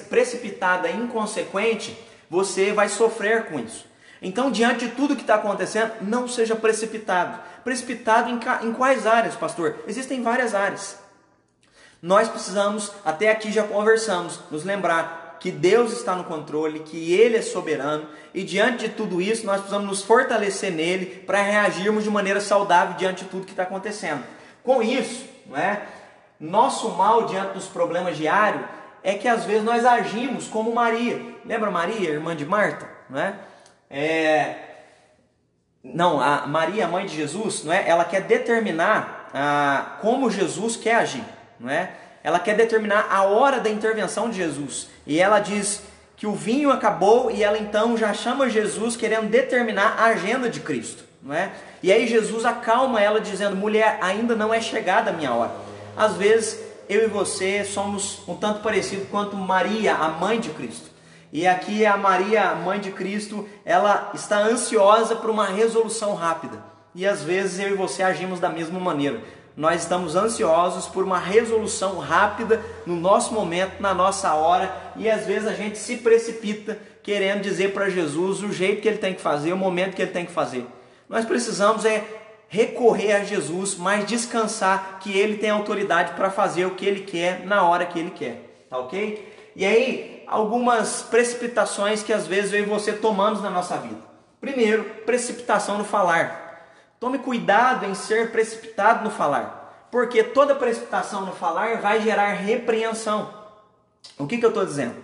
precipitada e inconsequente, você vai sofrer com isso. Então, diante de tudo que está acontecendo, não seja precipitado. Precipitado em, em quais áreas, pastor? Existem várias áreas. Nós precisamos, até aqui já conversamos, nos lembrar que Deus está no controle, que Ele é soberano, e diante de tudo isso nós precisamos nos fortalecer nele para reagirmos de maneira saudável diante de tudo que está acontecendo. Com isso, não é? nosso mal diante dos problemas diários é que às vezes nós agimos como Maria. Lembra Maria, irmã de Marta? Não é? É... Não, a Maria, a mãe de Jesus, não é? ela quer determinar ah, como Jesus quer agir. Não é? ela quer determinar a hora da intervenção de Jesus. E ela diz que o vinho acabou e ela então já chama Jesus querendo determinar a agenda de Cristo, não é? E aí Jesus acalma ela dizendo: "Mulher, ainda não é chegada a minha hora". Às vezes eu e você somos um tanto parecido quanto Maria, a mãe de Cristo. E aqui a Maria, mãe de Cristo, ela está ansiosa por uma resolução rápida. E às vezes eu e você agimos da mesma maneira nós estamos ansiosos por uma resolução rápida no nosso momento, na nossa hora, e às vezes a gente se precipita querendo dizer para Jesus o jeito que ele tem que fazer, o momento que ele tem que fazer. Nós precisamos é recorrer a Jesus, mas descansar que ele tem autoridade para fazer o que ele quer na hora que ele quer, tá ok? E aí, algumas precipitações que às vezes eu e você tomamos na nossa vida. Primeiro, precipitação no falar. Tome cuidado em ser precipitado no falar, porque toda precipitação no falar vai gerar repreensão. O que, que eu estou dizendo?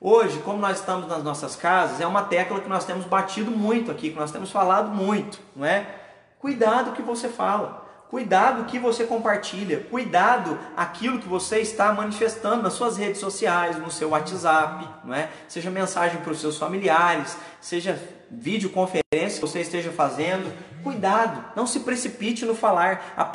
Hoje, como nós estamos nas nossas casas, é uma tecla que nós temos batido muito aqui, que nós temos falado muito, não é? Cuidado que você fala. Cuidado que você compartilha, cuidado aquilo que você está manifestando nas suas redes sociais, no seu WhatsApp, não é? Seja mensagem para os seus familiares, seja videoconferência que você esteja fazendo. Cuidado, não se precipite no falar. A,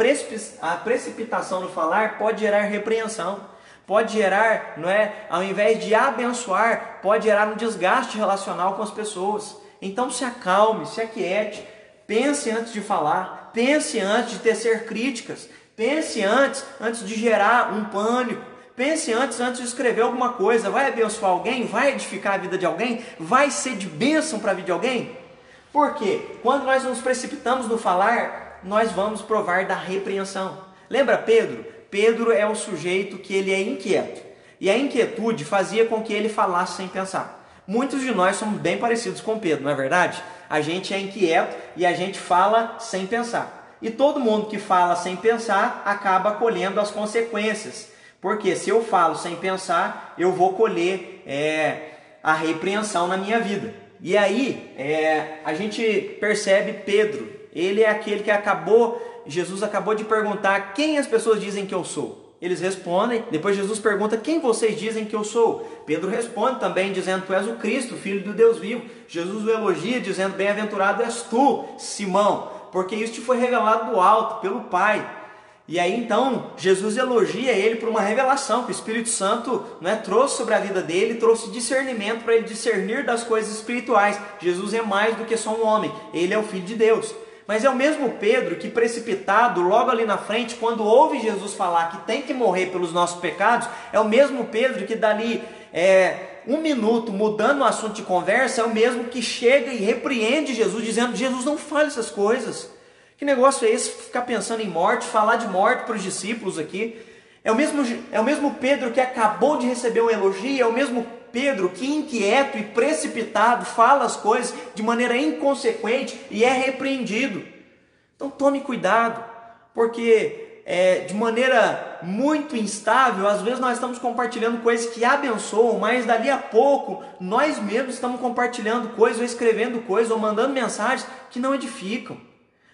a precipitação no falar pode gerar repreensão, pode gerar, não é? Ao invés de abençoar, pode gerar um desgaste relacional com as pessoas. Então se acalme, se aquiete, pense antes de falar Pense antes de tecer críticas. Pense antes, antes de gerar um pânico. Pense antes, antes de escrever alguma coisa. Vai abençoar alguém? Vai edificar a vida de alguém? Vai ser de bênção para a vida de alguém? Porque quando nós nos precipitamos no falar, nós vamos provar da repreensão. Lembra Pedro? Pedro é o sujeito que ele é inquieto. E a inquietude fazia com que ele falasse sem pensar. Muitos de nós somos bem parecidos com Pedro, não é verdade? A gente é inquieto e a gente fala sem pensar. E todo mundo que fala sem pensar acaba colhendo as consequências. Porque se eu falo sem pensar, eu vou colher é, a repreensão na minha vida. E aí é, a gente percebe Pedro, ele é aquele que acabou, Jesus acabou de perguntar quem as pessoas dizem que eu sou. Eles respondem, depois Jesus pergunta: Quem vocês dizem que eu sou? Pedro responde também, dizendo: Tu és o Cristo, filho do Deus vivo. Jesus o elogia, dizendo: Bem-aventurado és tu, Simão, porque isso te foi revelado do alto, pelo Pai. E aí então Jesus elogia ele por uma revelação que o Espírito Santo né, trouxe sobre a vida dele, trouxe discernimento para ele discernir das coisas espirituais. Jesus é mais do que só um homem, ele é o Filho de Deus. Mas é o mesmo Pedro que, precipitado logo ali na frente, quando ouve Jesus falar que tem que morrer pelos nossos pecados, é o mesmo Pedro que dali é, um minuto mudando o assunto de conversa, é o mesmo que chega e repreende Jesus, dizendo: Jesus, não fale essas coisas. Que negócio é esse? Ficar pensando em morte, falar de morte para os discípulos aqui. É o mesmo, é o mesmo Pedro que acabou de receber um elogio, é o mesmo Pedro que inquieto e precipitado fala as coisas de maneira inconsequente e é repreendido. Então tome cuidado, porque é, de maneira muito instável, às vezes nós estamos compartilhando coisas que abençoam, mas dali a pouco nós mesmos estamos compartilhando coisas, ou escrevendo coisas, ou mandando mensagens que não edificam.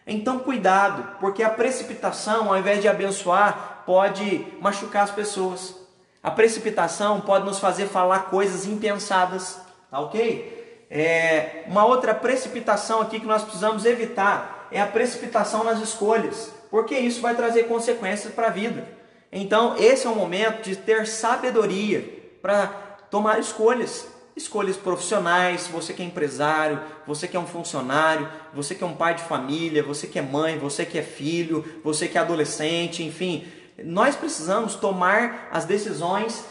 Então cuidado, porque a precipitação, ao invés de abençoar, pode machucar as pessoas. A precipitação pode nos fazer falar coisas impensadas, tá ok? É, uma outra precipitação aqui que nós precisamos evitar é a precipitação nas escolhas, porque isso vai trazer consequências para a vida. Então, esse é o momento de ter sabedoria para tomar escolhas. Escolhas profissionais, você que é empresário, você que é um funcionário, você que é um pai de família, você que é mãe, você que é filho, você que é adolescente, enfim. Nós precisamos tomar as decisões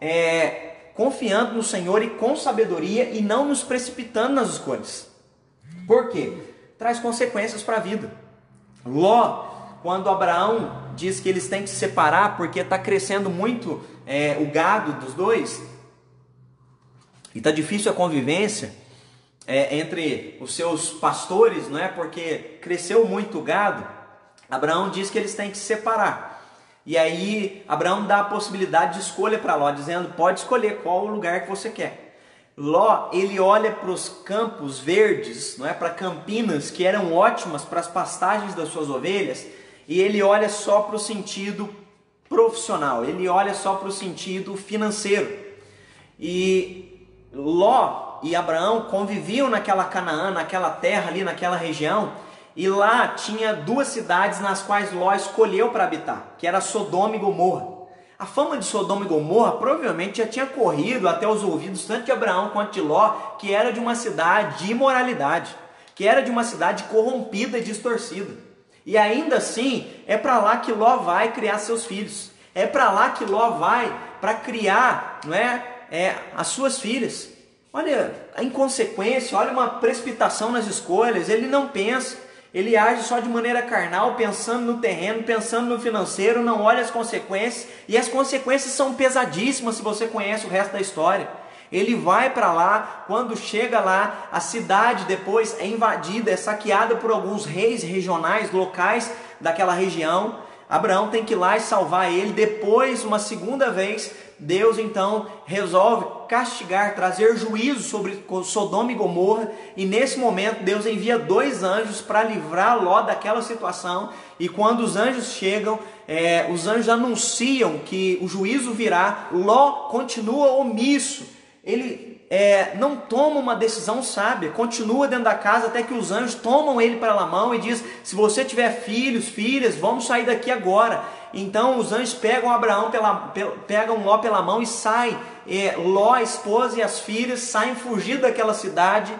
é, confiando no Senhor e com sabedoria e não nos precipitando nas escolhas. Por quê? Traz consequências para a vida. Ló, quando Abraão diz que eles têm que se separar porque está crescendo muito é, o gado dos dois, e está difícil a convivência é, entre os seus pastores, não é? Porque cresceu muito o gado. Abraão diz que eles têm que se separar. E aí Abraão dá a possibilidade de escolha para Ló, dizendo: pode escolher qual o lugar que você quer. Ló ele olha para os campos verdes, não é para campinas que eram ótimas para as pastagens das suas ovelhas, e ele olha só para o sentido profissional, ele olha só para o sentido financeiro. E Ló e Abraão conviviam naquela Canaã, naquela terra ali, naquela região, e lá tinha duas cidades nas quais Ló escolheu para habitar, que era Sodoma e Gomorra. A fama de Sodoma e Gomorra provavelmente já tinha corrido até os ouvidos tanto de Abraão quanto de Ló, que era de uma cidade de imoralidade, que era de uma cidade corrompida e distorcida. E ainda assim, é para lá que Ló vai criar seus filhos. É para lá que Ló vai para criar, não é? é, as suas filhas. Olha a inconsequência, olha uma precipitação nas escolhas. Ele não pensa, ele age só de maneira carnal, pensando no terreno, pensando no financeiro, não olha as consequências. E as consequências são pesadíssimas se você conhece o resto da história. Ele vai para lá, quando chega lá, a cidade depois é invadida, é saqueada por alguns reis regionais, locais daquela região. Abraão tem que ir lá e salvar ele. Depois, uma segunda vez, Deus então resolve castigar, trazer juízo sobre Sodoma e Gomorra, e nesse momento Deus envia dois anjos para livrar Ló daquela situação. E quando os anjos chegam, é, os anjos anunciam que o juízo virá, Ló continua omisso. Ele é, não toma uma decisão sábia, continua dentro da casa até que os anjos tomam ele pela mão e diz: se você tiver filhos, filhas, vamos sair daqui agora. Então os anjos pegam Abraão pela, pegam Ló pela mão e saem. É, Ló, a esposa e as filhas saem fugindo daquela cidade.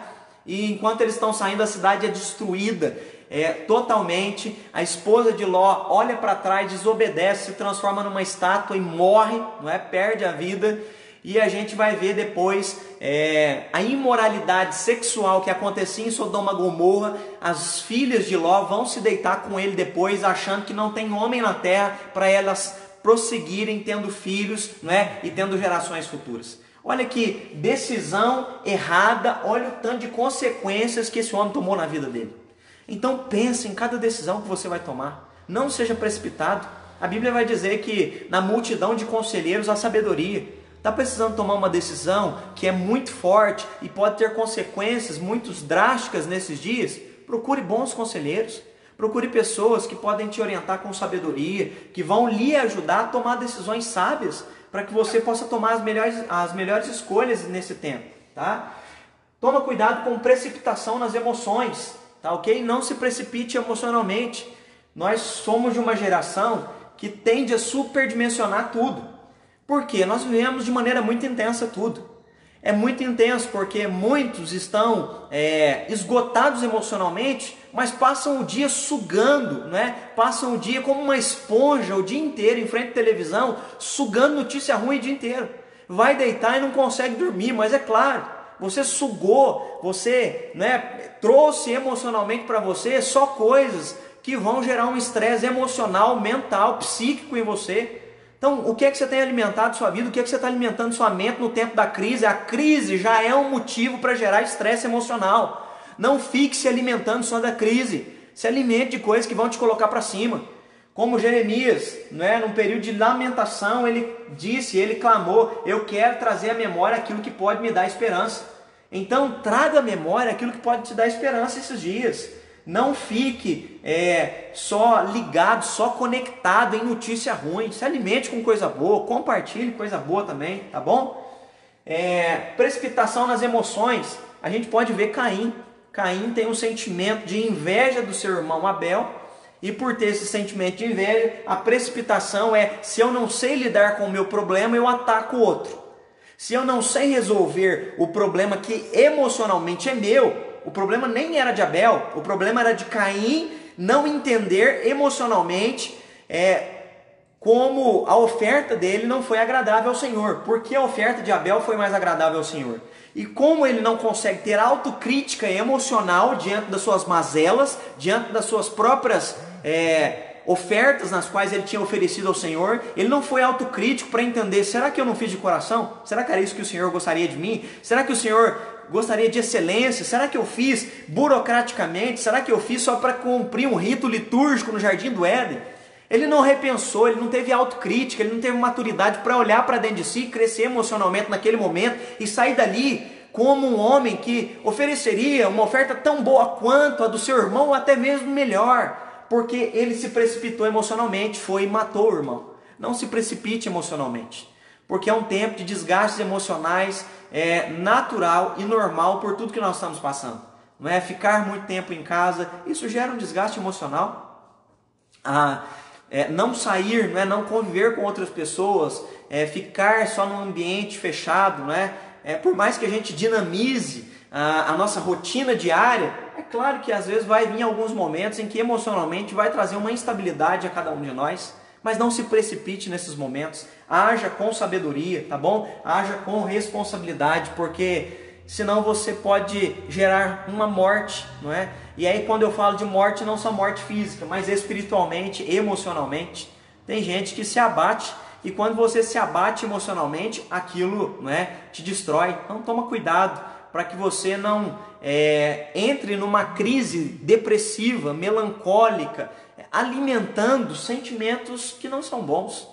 E enquanto eles estão saindo, a cidade é destruída é, totalmente. A esposa de Ló olha para trás, desobedece, se transforma numa estátua e morre, não é? Perde a vida e a gente vai ver depois é, a imoralidade sexual que acontecia em Sodoma e Gomorra. As filhas de Ló vão se deitar com ele depois, achando que não tem homem na terra para elas prosseguirem tendo filhos né, e tendo gerações futuras. Olha que decisão errada, olha o tanto de consequências que esse homem tomou na vida dele. Então pense em cada decisão que você vai tomar. Não seja precipitado. A Bíblia vai dizer que na multidão de conselheiros há sabedoria. Está precisando tomar uma decisão que é muito forte e pode ter consequências muito drásticas nesses dias? Procure bons conselheiros. Procure pessoas que podem te orientar com sabedoria, que vão lhe ajudar a tomar decisões sábias, para que você possa tomar as melhores, as melhores escolhas nesse tempo, tá? Toma cuidado com precipitação nas emoções, tá ok? Não se precipite emocionalmente. Nós somos de uma geração que tende a superdimensionar tudo. Porque nós vivemos de maneira muito intensa tudo. É muito intenso porque muitos estão é, esgotados emocionalmente, mas passam o dia sugando, né? passam o dia como uma esponja o dia inteiro em frente à televisão, sugando notícia ruim o dia inteiro. Vai deitar e não consegue dormir, mas é claro, você sugou, você né, trouxe emocionalmente para você só coisas que vão gerar um estresse emocional, mental, psíquico em você. Então, o que é que você tem alimentado sua vida? O que é que você está alimentando sua mente no tempo da crise? A crise já é um motivo para gerar estresse emocional. Não fique se alimentando só da crise. Se alimente de coisas que vão te colocar para cima. Como Jeremias, né, num período de lamentação, ele disse, ele clamou: Eu quero trazer à memória aquilo que pode me dar esperança. Então, traga à memória aquilo que pode te dar esperança esses dias. Não fique é, só ligado, só conectado em notícia ruim. Se alimente com coisa boa, compartilhe coisa boa também, tá bom? É, precipitação nas emoções. A gente pode ver Caim. Caim tem um sentimento de inveja do seu irmão Abel. E por ter esse sentimento de inveja, a precipitação é: se eu não sei lidar com o meu problema, eu ataco o outro. Se eu não sei resolver o problema que emocionalmente é meu, o problema nem era de Abel, o problema era de Caim não entender emocionalmente é, como a oferta dele não foi agradável ao Senhor. Porque a oferta de Abel foi mais agradável ao Senhor. E como ele não consegue ter autocrítica emocional diante das suas mazelas, diante das suas próprias é, ofertas nas quais ele tinha oferecido ao Senhor, ele não foi autocrítico para entender: será que eu não fiz de coração? Será que era isso que o Senhor gostaria de mim? Será que o Senhor gostaria de excelência? Será que eu fiz burocraticamente? Será que eu fiz só para cumprir um rito litúrgico no jardim do Éden? Ele não repensou, ele não teve autocrítica, ele não teve maturidade para olhar para dentro de si, crescer emocionalmente naquele momento e sair dali como um homem que ofereceria uma oferta tão boa quanto a do seu irmão, ou até mesmo melhor, porque ele se precipitou emocionalmente, foi e matou o irmão. Não se precipite emocionalmente, porque é um tempo de desgastes emocionais é, natural e normal por tudo que nós estamos passando. Não é ficar muito tempo em casa, isso gera um desgaste emocional. Ah, é, não sair, não é não conviver com outras pessoas, é, ficar só num ambiente fechado, não é? é por mais que a gente dinamize a, a nossa rotina diária, é claro que às vezes vai vir alguns momentos em que emocionalmente vai trazer uma instabilidade a cada um de nós mas não se precipite nesses momentos. Haja com sabedoria, tá bom? Haja com responsabilidade, porque senão você pode gerar uma morte, não é? E aí quando eu falo de morte, não só morte física, mas espiritualmente, emocionalmente. Tem gente que se abate e quando você se abate emocionalmente, aquilo, não é, te destrói. Então toma cuidado para que você não é, entre numa crise depressiva, melancólica, alimentando sentimentos que não são bons.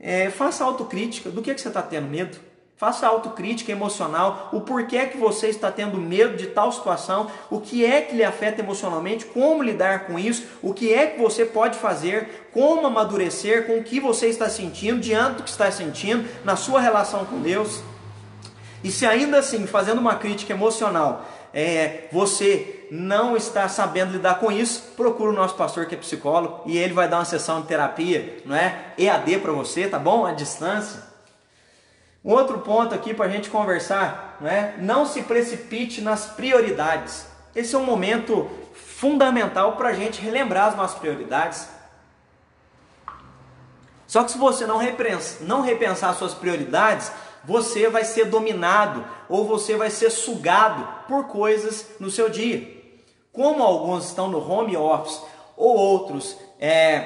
É, faça autocrítica do que, é que você está tendo medo. Faça autocrítica emocional, o porquê que você está tendo medo de tal situação, o que é que lhe afeta emocionalmente, como lidar com isso, o que é que você pode fazer, como amadurecer com o que você está sentindo, diante do que está sentindo, na sua relação com Deus. E se ainda assim, fazendo uma crítica emocional, é, você não está sabendo lidar com isso, procura o nosso pastor que é psicólogo e ele vai dar uma sessão de terapia, não é? EAD para você, tá bom? À distância. Um outro ponto aqui para a gente conversar, não é? Não se precipite nas prioridades. Esse é um momento fundamental para a gente relembrar as nossas prioridades. Só que se você não repensar, não repensar suas prioridades, você vai ser dominado ou você vai ser sugado por coisas no seu dia. Como alguns estão no home office ou outros é,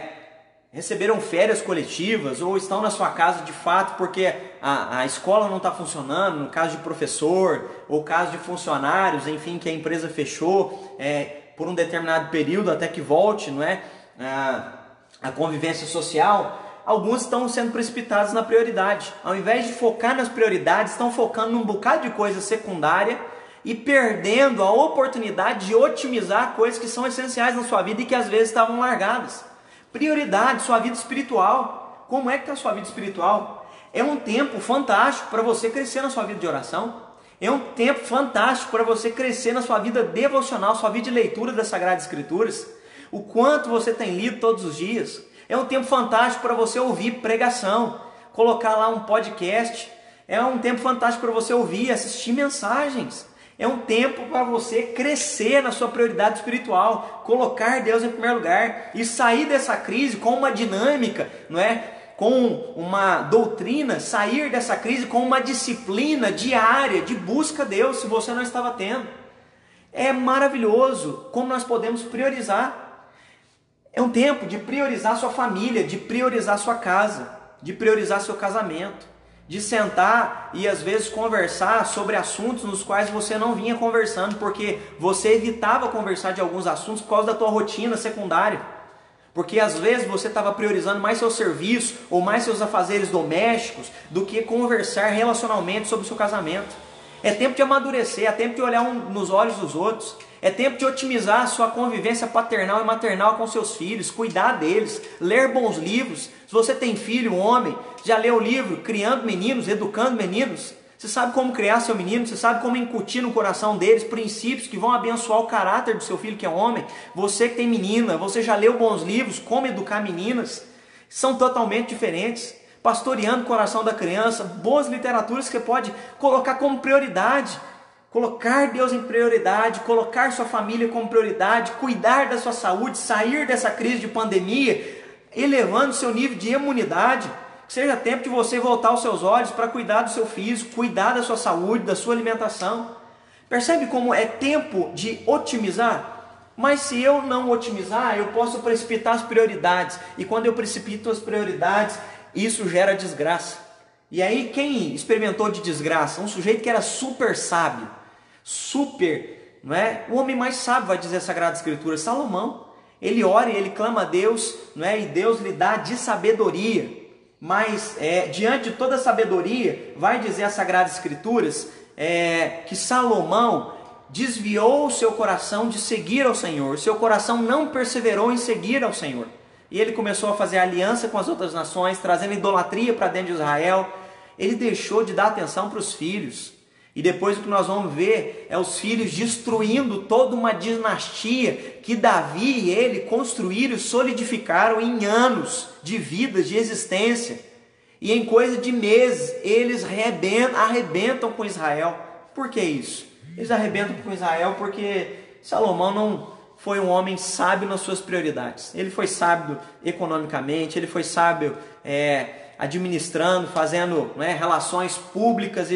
receberam férias coletivas ou estão na sua casa de fato porque a, a escola não está funcionando, no caso de professor ou caso de funcionários, enfim, que a empresa fechou é, por um determinado período até que volte, não é? A, a convivência social alguns estão sendo precipitados na prioridade. Ao invés de focar nas prioridades, estão focando num bocado de coisa secundária e perdendo a oportunidade de otimizar coisas que são essenciais na sua vida e que às vezes estavam largadas. Prioridade, sua vida espiritual. Como é que está a sua vida espiritual? É um tempo fantástico para você crescer na sua vida de oração. É um tempo fantástico para você crescer na sua vida devocional, sua vida de leitura das Sagradas Escrituras. O quanto você tem lido todos os dias é um tempo fantástico para você ouvir pregação, colocar lá um podcast. É um tempo fantástico para você ouvir, assistir mensagens. É um tempo para você crescer na sua prioridade espiritual, colocar Deus em primeiro lugar e sair dessa crise com uma dinâmica, não é? Com uma doutrina, sair dessa crise com uma disciplina diária de busca a Deus, se você não estava tendo. É maravilhoso como nós podemos priorizar é um tempo de priorizar sua família, de priorizar sua casa. de priorizar seu casamento, de sentar e às vezes conversar sobre assuntos nos quais você não vinha conversando, porque você evitava conversar de alguns assuntos por causa da tua rotina secundária. Porque às vezes você estava priorizando mais seu serviço ou mais seus afazeres domésticos do que conversar relacionalmente sobre o seu casamento. É tempo de amadurecer, é tempo de olhar um nos olhos dos outros. É tempo de otimizar a sua convivência paternal e maternal com seus filhos, cuidar deles, ler bons livros. Se você tem filho, homem, já leu o livro Criando Meninos, Educando Meninos? Você sabe como criar seu menino, você sabe como incutir no coração deles princípios que vão abençoar o caráter do seu filho que é homem. Você que tem menina, você já leu bons livros, como educar meninas? São totalmente diferentes. Pastoreando o coração da criança, boas literaturas que você pode colocar como prioridade. Colocar Deus em prioridade, colocar sua família como prioridade, cuidar da sua saúde, sair dessa crise de pandemia, elevando seu nível de imunidade. Que seja tempo de você voltar os seus olhos para cuidar do seu físico, cuidar da sua saúde, da sua alimentação. Percebe como é tempo de otimizar? Mas se eu não otimizar, eu posso precipitar as prioridades. E quando eu precipito as prioridades, isso gera desgraça. E aí, quem experimentou de desgraça? Um sujeito que era super sábio super, não é? O homem mais sábio vai dizer a Sagrada Escritura, Salomão. Ele ora e ele clama a Deus, não é? E Deus lhe dá de sabedoria. Mas é, diante de toda a sabedoria, vai dizer as Sagradas Escrituras é, que Salomão desviou o seu coração de seguir ao Senhor. Seu coração não perseverou em seguir ao Senhor. E ele começou a fazer aliança com as outras nações, trazendo idolatria para dentro de Israel. Ele deixou de dar atenção para os filhos. E depois o que nós vamos ver é os filhos destruindo toda uma dinastia que Davi e ele construíram e solidificaram em anos de vida, de existência. E em coisa de meses eles arrebentam, com Israel. Por que isso? Eles arrebentam com Israel porque Salomão não foi um homem sábio nas suas prioridades. Ele foi sábio economicamente, ele foi sábio é, administrando, fazendo né, relações públicas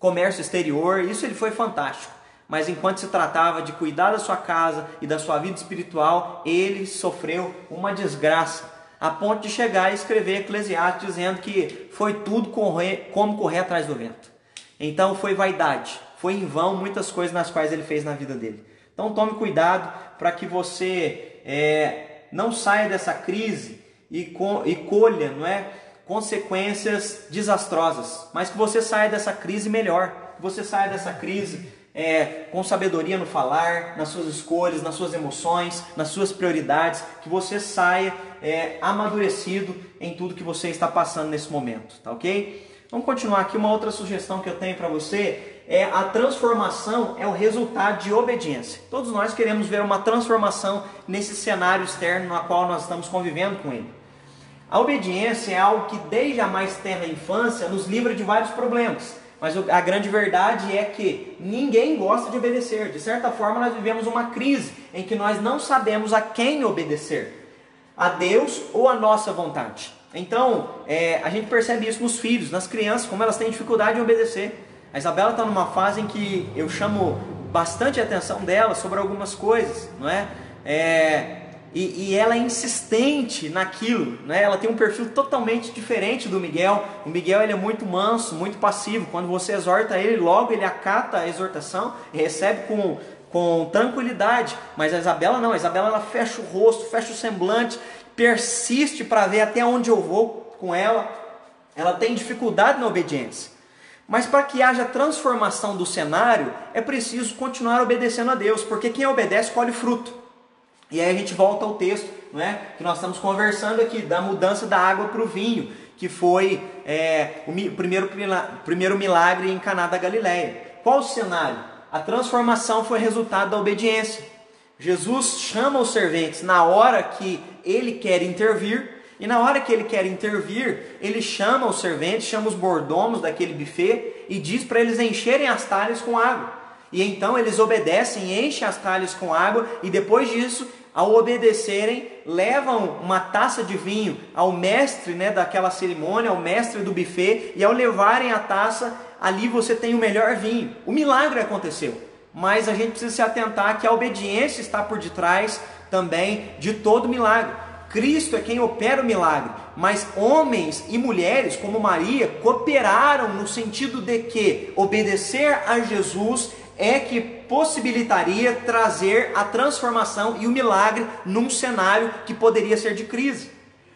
comércio exterior, isso ele foi fantástico. Mas enquanto se tratava de cuidar da sua casa e da sua vida espiritual, ele sofreu uma desgraça, a ponto de chegar e escrever Eclesiastes dizendo que foi tudo correr, como correr atrás do vento. Então foi vaidade, foi em vão muitas coisas nas quais ele fez na vida dele. Então tome cuidado para que você é, não saia dessa crise e, com, e colha, não é? Consequências desastrosas, mas que você saia dessa crise melhor, que você saia dessa crise é, com sabedoria no falar, nas suas escolhas, nas suas emoções, nas suas prioridades, que você saia é, amadurecido em tudo que você está passando nesse momento, tá ok? Vamos continuar aqui. Uma outra sugestão que eu tenho para você é a transformação é o resultado de obediência. Todos nós queremos ver uma transformação nesse cenário externo no qual nós estamos convivendo com ele. A obediência é algo que desde a mais tenra infância nos livra de vários problemas. Mas a grande verdade é que ninguém gosta de obedecer. De certa forma, nós vivemos uma crise em que nós não sabemos a quem obedecer: a Deus ou a nossa vontade. Então, é, a gente percebe isso nos filhos, nas crianças, como elas têm dificuldade em obedecer. A Isabela está numa fase em que eu chamo bastante a atenção dela sobre algumas coisas, não é? é e, e, ela é insistente naquilo, né? Ela tem um perfil totalmente diferente do Miguel. O Miguel ele é muito manso, muito passivo. Quando você exorta ele, logo ele acata a exortação e recebe com, com tranquilidade. Mas a Isabela não. A Isabela ela fecha o rosto, fecha o semblante, persiste para ver até onde eu vou com ela. Ela tem dificuldade na obediência. Mas para que haja transformação do cenário, é preciso continuar obedecendo a Deus, porque quem obedece colhe fruto. E aí a gente volta ao texto, não é? Que nós estamos conversando aqui da mudança da água para o vinho, que foi é, o primeiro, primeiro milagre em Caná da Galileia. Qual o cenário? A transformação foi resultado da obediência. Jesus chama os serventes na hora que ele quer intervir, e na hora que ele quer intervir, ele chama os serventes, chama os mordomos daquele buffet e diz para eles encherem as talhas com água. E então eles obedecem, enchem as talhas com água, e depois disso ao obedecerem, levam uma taça de vinho ao mestre né, daquela cerimônia, ao mestre do buffet, e ao levarem a taça, ali você tem o melhor vinho. O milagre aconteceu, mas a gente precisa se atentar que a obediência está por detrás também de todo milagre. Cristo é quem opera o milagre, mas homens e mulheres, como Maria, cooperaram no sentido de que obedecer a Jesus é que possibilitaria trazer a transformação e o milagre num cenário que poderia ser de crise.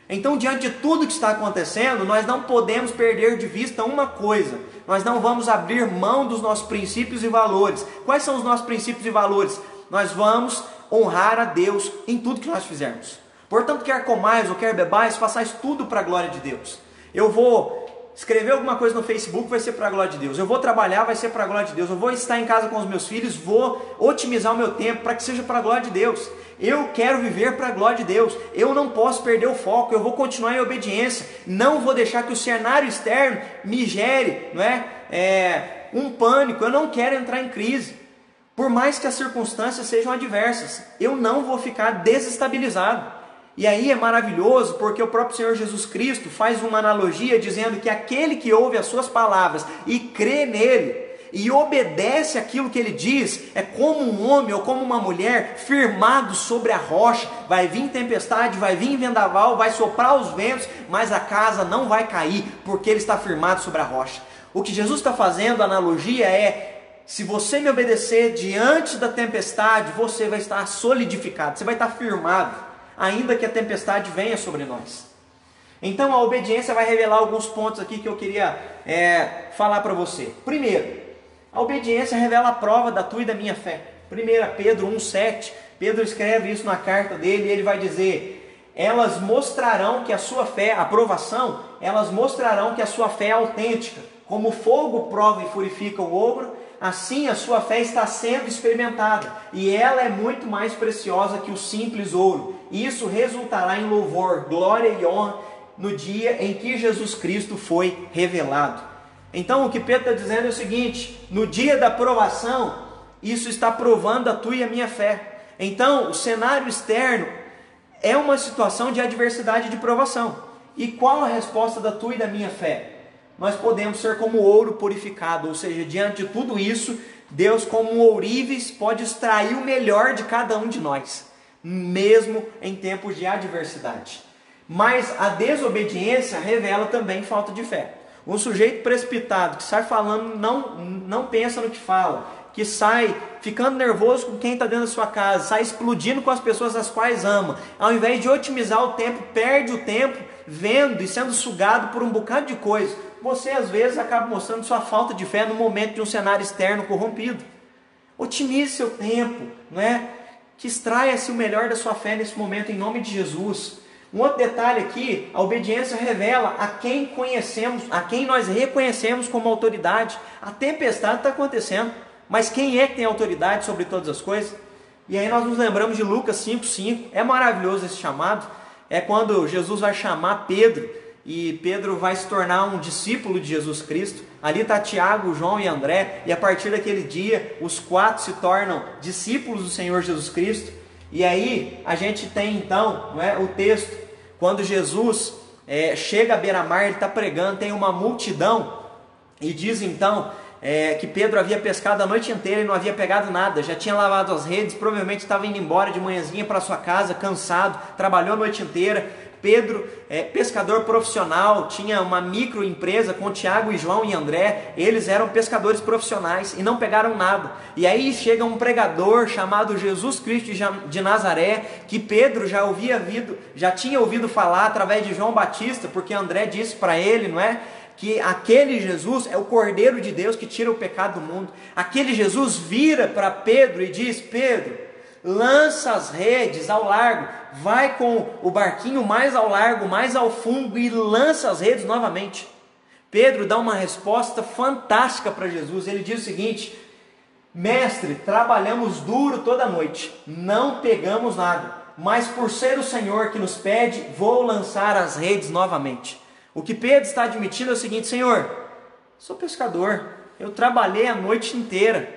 Então, diante de tudo que está acontecendo, nós não podemos perder de vista uma coisa: nós não vamos abrir mão dos nossos princípios e valores. Quais são os nossos princípios e valores? Nós vamos honrar a Deus em tudo que nós fizermos. Portanto, quer comais ou quer bebais, façais tudo para a glória de Deus. Eu vou escrever alguma coisa no Facebook, vai ser para a glória de Deus. Eu vou trabalhar, vai ser para a glória de Deus. Eu vou estar em casa com os meus filhos, vou otimizar o meu tempo para que seja para a glória de Deus. Eu quero viver para a glória de Deus. Eu não posso perder o foco. Eu vou continuar em obediência. Não vou deixar que o cenário externo me gere, não é, é um pânico. Eu não quero entrar em crise. Por mais que as circunstâncias sejam adversas, eu não vou ficar desestabilizado. E aí é maravilhoso porque o próprio Senhor Jesus Cristo faz uma analogia dizendo que aquele que ouve as suas palavras e crê nele e obedece aquilo que ele diz, é como um homem ou como uma mulher firmado sobre a rocha. Vai vir tempestade, vai vir vendaval, vai soprar os ventos, mas a casa não vai cair porque ele está firmado sobre a rocha. O que Jesus está fazendo, a analogia é se você me obedecer diante da tempestade, você vai estar solidificado, você vai estar firmado, ainda que a tempestade venha sobre nós. Então a obediência vai revelar alguns pontos aqui que eu queria é, falar para você. Primeiro, a obediência revela a prova da tua e da minha fé. 1 Pedro 1,7, Pedro escreve isso na carta dele e ele vai dizer: Elas mostrarão que a sua fé, a aprovação, elas mostrarão que a sua fé é autêntica. Como fogo prova e purifica o ouro, Assim a sua fé está sendo experimentada, e ela é muito mais preciosa que o simples ouro. Isso resultará em louvor, glória e honra no dia em que Jesus Cristo foi revelado. Então o que Pedro está dizendo é o seguinte: no dia da provação, isso está provando a tua e a minha fé. Então o cenário externo é uma situação de adversidade e de provação. E qual a resposta da tua e da minha fé? nós podemos ser como ouro purificado, ou seja, diante de tudo isso, Deus, como um ourives, pode extrair o melhor de cada um de nós, mesmo em tempos de adversidade. Mas a desobediência revela também falta de fé. Um sujeito precipitado que sai falando, não, não pensa no que fala, que sai ficando nervoso com quem está dentro da sua casa, sai explodindo com as pessoas as quais ama, ao invés de otimizar o tempo, perde o tempo vendo e sendo sugado por um bocado de coisa você às vezes acaba mostrando sua falta de fé no momento de um cenário externo corrompido. Otimize seu tempo, não é? Que extraia-se o melhor da sua fé nesse momento em nome de Jesus. Um outro detalhe aqui, a obediência revela a quem conhecemos, a quem nós reconhecemos como autoridade. A tempestade está acontecendo, mas quem é que tem autoridade sobre todas as coisas? E aí nós nos lembramos de Lucas 5,5. É maravilhoso esse chamado. É quando Jesus vai chamar Pedro e Pedro vai se tornar um discípulo de Jesus Cristo. Ali está Tiago, João e André, e a partir daquele dia os quatro se tornam discípulos do Senhor Jesus Cristo. E aí a gente tem então é, o texto, quando Jesus é, chega à beira-mar, ele está pregando, tem uma multidão, e diz então é, que Pedro havia pescado a noite inteira e não havia pegado nada, já tinha lavado as redes, provavelmente estava indo embora de manhãzinha para sua casa, cansado, trabalhou a noite inteira Pedro, é, pescador profissional, tinha uma microempresa com Tiago e João e André, eles eram pescadores profissionais e não pegaram nada. E aí chega um pregador chamado Jesus Cristo de Nazaré, que Pedro já havia ouvido, já tinha ouvido falar através de João Batista, porque André disse para ele, não é? Que aquele Jesus é o Cordeiro de Deus que tira o pecado do mundo. Aquele Jesus vira para Pedro e diz: Pedro, lança as redes ao largo, vai com o barquinho mais ao largo, mais ao fundo e lança as redes novamente. Pedro dá uma resposta fantástica para Jesus. Ele diz o seguinte: Mestre, trabalhamos duro toda noite, não pegamos nada, mas por ser o Senhor que nos pede, vou lançar as redes novamente. O que Pedro está admitindo é o seguinte: Senhor, sou pescador, eu trabalhei a noite inteira,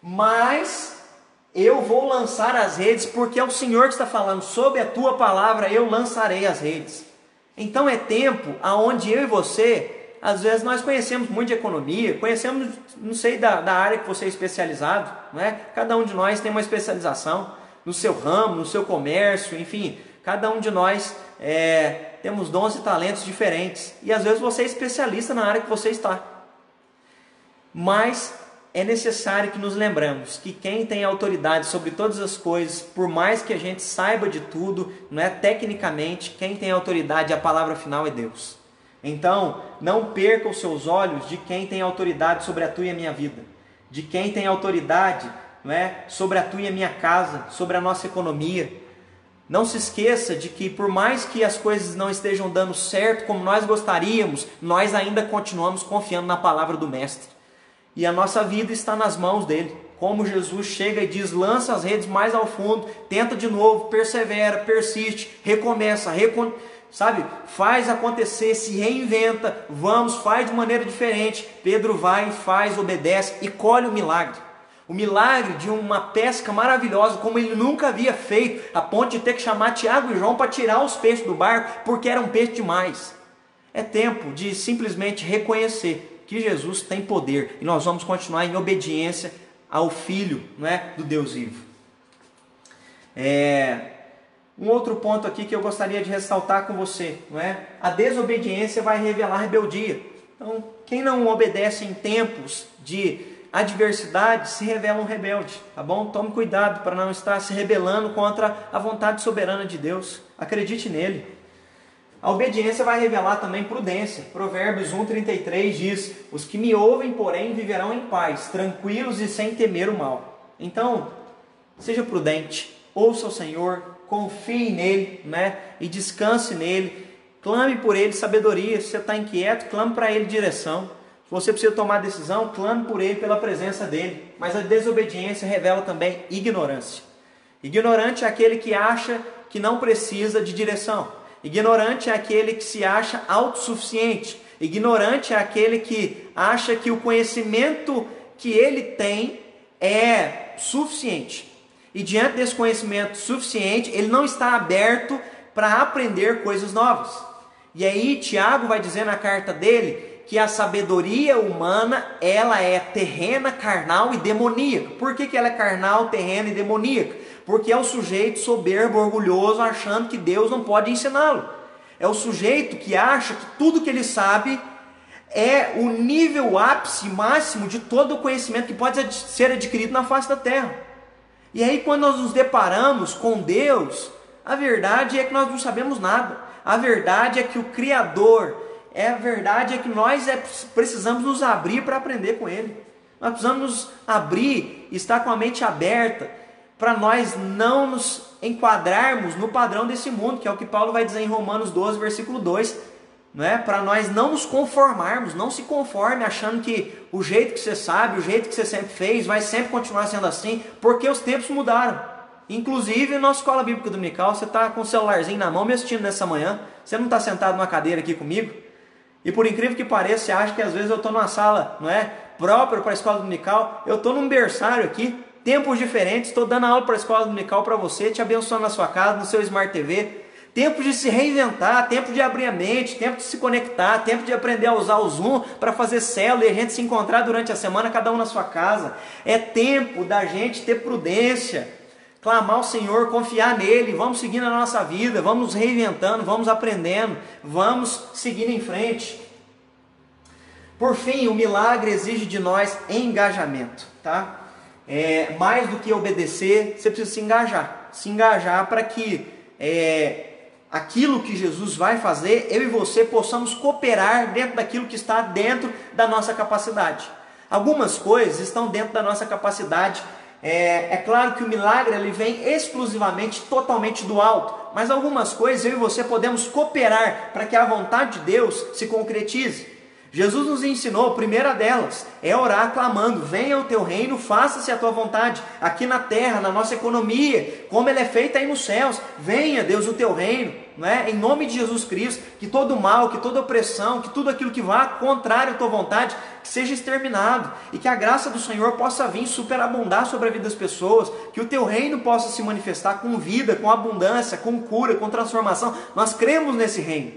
mas eu vou lançar as redes, porque é o Senhor que está falando, sob a tua palavra eu lançarei as redes. Então é tempo aonde eu e você, às vezes nós conhecemos muito de economia, conhecemos, não sei, da, da área que você é especializado, né? cada um de nós tem uma especialização no seu ramo, no seu comércio, enfim, cada um de nós é, temos dons e talentos diferentes. E às vezes você é especialista na área que você está. Mas é necessário que nos lembramos que quem tem autoridade sobre todas as coisas, por mais que a gente saiba de tudo, não é tecnicamente, quem tem autoridade, a palavra final é Deus. Então, não perca os seus olhos de quem tem autoridade sobre a tua e a minha vida, de quem tem autoridade, não é, sobre a tua e a minha casa, sobre a nossa economia. Não se esqueça de que por mais que as coisas não estejam dando certo como nós gostaríamos, nós ainda continuamos confiando na palavra do mestre. E a nossa vida está nas mãos dele. Como Jesus chega e diz: lança as redes mais ao fundo, tenta de novo, persevera, persiste, recomeça, recon... sabe? Faz acontecer, se reinventa, vamos, faz de maneira diferente. Pedro vai, faz, obedece e colhe o milagre. O milagre de uma pesca maravilhosa, como ele nunca havia feito, a ponto de ter que chamar Tiago e João para tirar os peixes do barco, porque eram peixes demais. É tempo de simplesmente reconhecer que Jesus tem poder e nós vamos continuar em obediência ao Filho não é, do Deus vivo. É, um outro ponto aqui que eu gostaria de ressaltar com você, não é? A desobediência vai revelar rebeldia. Então, quem não obedece em tempos de adversidade se revela um rebelde, tá bom? Tome cuidado para não estar se rebelando contra a vontade soberana de Deus. Acredite nele. A obediência vai revelar também prudência. Provérbios 1,33 diz: Os que me ouvem, porém, viverão em paz, tranquilos e sem temer o mal. Então, seja prudente, ouça o Senhor, confie nele né? e descanse nele. Clame por ele sabedoria. Se você está inquieto, clame para ele direção. Você precisa tomar decisão, clame por ele pela presença dele. Mas a desobediência revela também ignorância. Ignorante é aquele que acha que não precisa de direção. Ignorante é aquele que se acha autossuficiente. Ignorante é aquele que acha que o conhecimento que ele tem é suficiente. E diante desse conhecimento suficiente, ele não está aberto para aprender coisas novas. E aí Tiago vai dizer na carta dele que a sabedoria humana ela é terrena, carnal e demoníaca. Por que, que ela é carnal, terrena e demoníaca? Porque é o sujeito soberbo, orgulhoso, achando que Deus não pode ensiná-lo. É o sujeito que acha que tudo que ele sabe é o nível ápice máximo de todo o conhecimento que pode ser adquirido na face da terra. E aí, quando nós nos deparamos com Deus, a verdade é que nós não sabemos nada. A verdade é que o Criador, é a verdade é que nós é, precisamos nos abrir para aprender com Ele. Nós precisamos nos abrir, estar com a mente aberta, para nós não nos enquadrarmos no padrão desse mundo, que é o que Paulo vai dizer em Romanos 12, versículo 2, não é? Para nós não nos conformarmos, não se conforme achando que o jeito que você sabe, o jeito que você sempre fez, vai sempre continuar sendo assim, porque os tempos mudaram. Inclusive, na escola bíblica dominical, você está com o celularzinho na mão me assistindo nessa manhã, você não está sentado numa cadeira aqui comigo, e por incrível que pareça, você acha que às vezes eu estou numa sala, não é? Própria para a escola dominical, eu estou num berçário aqui, tempos diferentes. Estou dando aula para a escola dominical para você, te abençoando na sua casa, no seu Smart TV. Tempo de se reinventar, tempo de abrir a mente, tempo de se conectar, tempo de aprender a usar o Zoom para fazer célula e a gente se encontrar durante a semana, cada um na sua casa. É tempo da gente ter prudência, clamar ao Senhor, confiar nele, vamos seguindo a nossa vida, vamos reinventando, vamos aprendendo, vamos seguindo em frente. Por fim, o milagre exige de nós engajamento, tá? é, mais do que obedecer, você precisa se engajar. Se engajar para que é, aquilo que Jesus vai fazer, eu e você possamos cooperar dentro daquilo que está dentro da nossa capacidade. Algumas coisas estão dentro da nossa capacidade. É, é claro que o milagre ele vem exclusivamente, totalmente do alto, mas algumas coisas eu e você podemos cooperar para que a vontade de Deus se concretize. Jesus nos ensinou, a primeira delas é orar clamando: venha o teu reino, faça-se a tua vontade, aqui na terra, na nossa economia, como ela é feita aí nos céus. Venha, Deus, o teu reino, é? em nome de Jesus Cristo, que todo mal, que toda opressão, que tudo aquilo que vá contrário à tua vontade, que seja exterminado e que a graça do Senhor possa vir superabundar sobre a vida das pessoas, que o teu reino possa se manifestar com vida, com abundância, com cura, com transformação. Nós cremos nesse reino.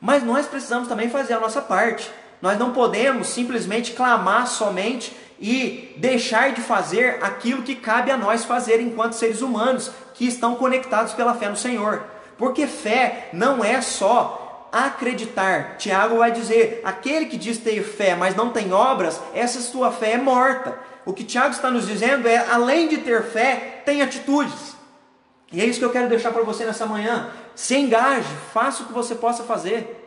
Mas nós precisamos também fazer a nossa parte. Nós não podemos simplesmente clamar somente e deixar de fazer aquilo que cabe a nós fazer enquanto seres humanos que estão conectados pela fé no Senhor. Porque fé não é só acreditar. Tiago vai dizer: aquele que diz ter fé, mas não tem obras, essa sua fé é morta. O que Tiago está nos dizendo é: além de ter fé, tem atitudes. E é isso que eu quero deixar para você nessa manhã. Se engaje, faça o que você possa fazer.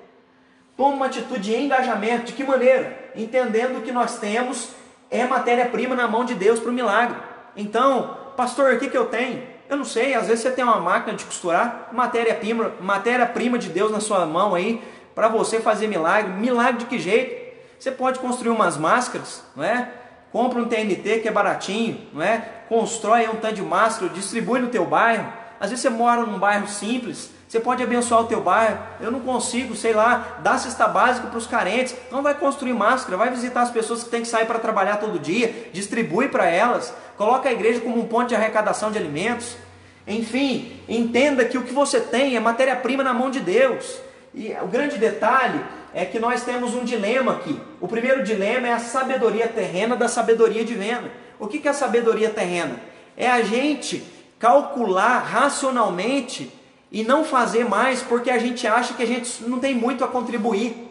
Tome uma atitude de engajamento. De que maneira? Entendendo que nós temos é matéria-prima na mão de Deus para o milagre. Então, pastor, o que, que eu tenho? Eu não sei, às vezes você tem uma máquina de costurar, matéria-prima matéria -prima de Deus na sua mão aí, para você fazer milagre. Milagre de que jeito? Você pode construir umas máscaras, não é? Compra um TNT que é baratinho, não é? Constrói um tanto de máscara, distribui no teu bairro. Às vezes você mora num bairro simples, você pode abençoar o teu bairro. Eu não consigo, sei lá, dar cesta básica para os carentes. Não vai construir máscara, vai visitar as pessoas que têm que sair para trabalhar todo dia, distribui para elas, coloca a igreja como um ponto de arrecadação de alimentos. Enfim, entenda que o que você tem é matéria-prima na mão de Deus. E o grande detalhe é que nós temos um dilema aqui. O primeiro dilema é a sabedoria terrena da sabedoria divina. O que é a sabedoria terrena? É a gente calcular racionalmente e não fazer mais porque a gente acha que a gente não tem muito a contribuir.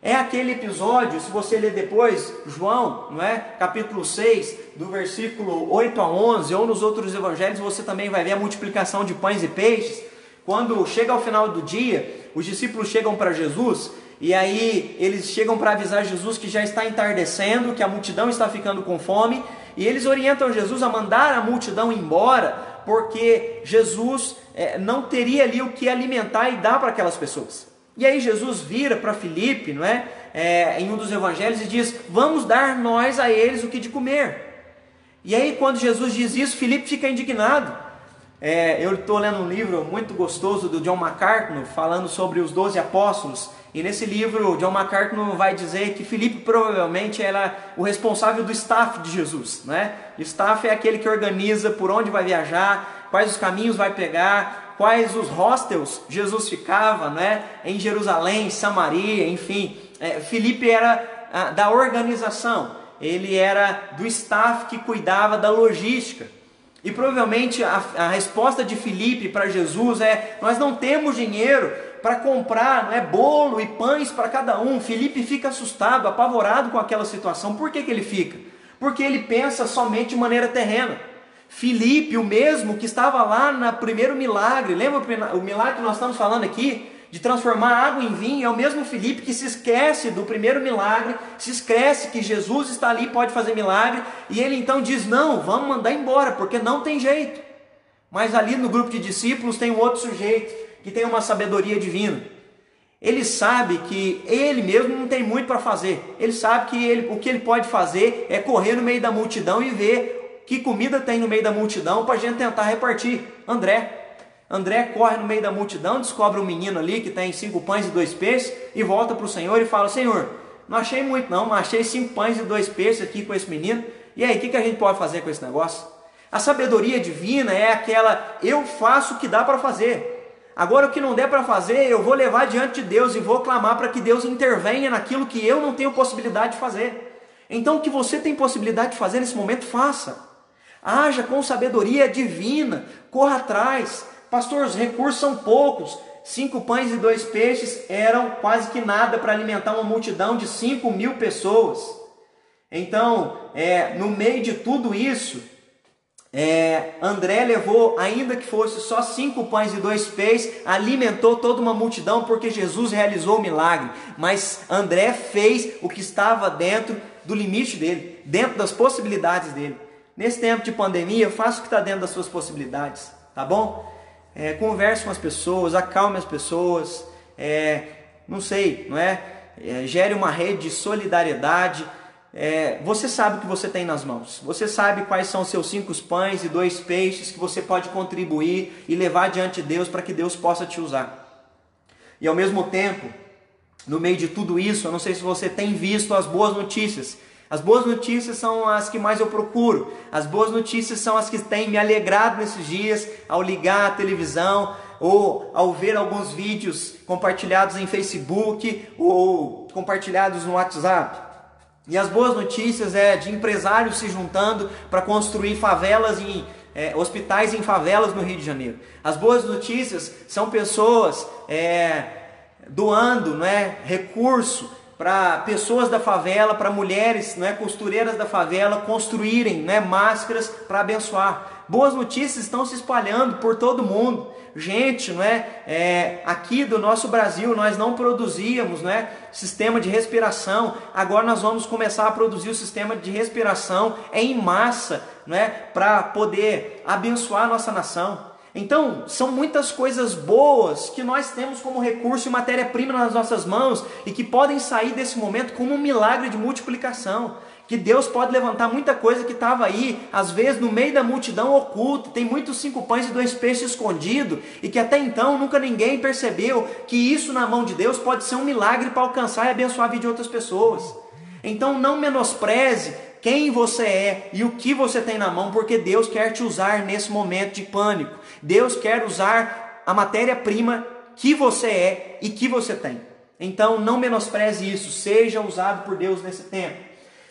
É aquele episódio, se você ler depois, João, não é? Capítulo 6, do versículo 8 a 11, ou nos outros evangelhos, você também vai ver a multiplicação de pães e peixes. Quando chega ao final do dia, os discípulos chegam para Jesus e aí eles chegam para avisar Jesus que já está entardecendo, que a multidão está ficando com fome, e eles orientam Jesus a mandar a multidão embora, porque Jesus é, não teria ali o que alimentar e dar para aquelas pessoas. E aí Jesus vira para Filipe, não é? é? Em um dos evangelhos e diz: Vamos dar nós a eles o que de comer. E aí, quando Jesus diz isso, Filipe fica indignado. É, eu estou lendo um livro muito gostoso do John MacArthur, falando sobre os doze apóstolos. E nesse livro, John MacArthur vai dizer que Filipe provavelmente era o responsável do staff de Jesus. Né? O staff é aquele que organiza por onde vai viajar, quais os caminhos vai pegar, quais os hostels Jesus ficava né? em Jerusalém, Samaria, enfim. É, era ah, da organização, ele era do staff que cuidava da logística. E provavelmente a, a resposta de Filipe para Jesus é: Nós não temos dinheiro para comprar não é, bolo e pães para cada um. Felipe fica assustado, apavorado com aquela situação. Por que, que ele fica? Porque ele pensa somente de maneira terrena. Filipe, o mesmo que estava lá no primeiro milagre, lembra o milagre que nós estamos falando aqui? De transformar água em vinho, é o mesmo Filipe que se esquece do primeiro milagre, se esquece que Jesus está ali, pode fazer milagre, e ele então diz: Não, vamos mandar embora, porque não tem jeito. Mas ali no grupo de discípulos tem um outro sujeito que tem uma sabedoria divina. Ele sabe que ele mesmo não tem muito para fazer. Ele sabe que ele, o que ele pode fazer é correr no meio da multidão e ver que comida tem no meio da multidão para a gente tentar repartir. André. André corre no meio da multidão, descobre um menino ali que tem cinco pães e dois peixes e volta para o Senhor e fala: Senhor, não achei muito não, mas achei cinco pães e dois peixes aqui com esse menino. E aí, o que, que a gente pode fazer com esse negócio? A sabedoria divina é aquela, eu faço o que dá para fazer. Agora, o que não der para fazer, eu vou levar diante de Deus e vou clamar para que Deus intervenha naquilo que eu não tenho possibilidade de fazer. Então, o que você tem possibilidade de fazer nesse momento, faça. Haja com sabedoria divina, corra atrás. Pastor, os recursos são poucos. Cinco pães e dois peixes eram quase que nada para alimentar uma multidão de cinco mil pessoas. Então, é, no meio de tudo isso, é, André levou, ainda que fosse só cinco pães e dois peixes, alimentou toda uma multidão porque Jesus realizou o milagre. Mas André fez o que estava dentro do limite dele, dentro das possibilidades dele. Nesse tempo de pandemia, faça o que está dentro das suas possibilidades, tá bom? É, converse com as pessoas, acalme as pessoas, é, não sei, não é? é gere uma rede de solidariedade é, você sabe o que você tem nas mãos. Você sabe quais são os seus cinco pães e dois peixes que você pode contribuir e levar diante de Deus para que Deus possa te usar. E ao mesmo tempo, no meio de tudo isso, eu não sei se você tem visto as boas notícias. As boas notícias são as que mais eu procuro. As boas notícias são as que têm me alegrado nesses dias ao ligar a televisão ou ao ver alguns vídeos compartilhados em Facebook ou compartilhados no WhatsApp. E as boas notícias é de empresários se juntando para construir favelas em é, hospitais em favelas no Rio de Janeiro. As boas notícias são pessoas é, doando não é, recurso para pessoas da favela, para mulheres, não é, costureiras da favela construírem né, máscaras para abençoar. Boas notícias estão se espalhando por todo mundo. Gente, não é, é, aqui do nosso Brasil nós não produzíamos, é, sistema de respiração. Agora nós vamos começar a produzir o sistema de respiração em massa, não é, para poder abençoar a nossa nação. Então, são muitas coisas boas que nós temos como recurso e matéria-prima nas nossas mãos e que podem sair desse momento como um milagre de multiplicação. Que Deus pode levantar muita coisa que estava aí, às vezes no meio da multidão oculto, tem muitos cinco pães e dois peixes escondidos, e que até então nunca ninguém percebeu que isso na mão de Deus pode ser um milagre para alcançar e abençoar a vida de outras pessoas. Então não menospreze quem você é e o que você tem na mão, porque Deus quer te usar nesse momento de pânico. Deus quer usar a matéria-prima que você é e que você tem. Então não menospreze isso, seja usado por Deus nesse tempo,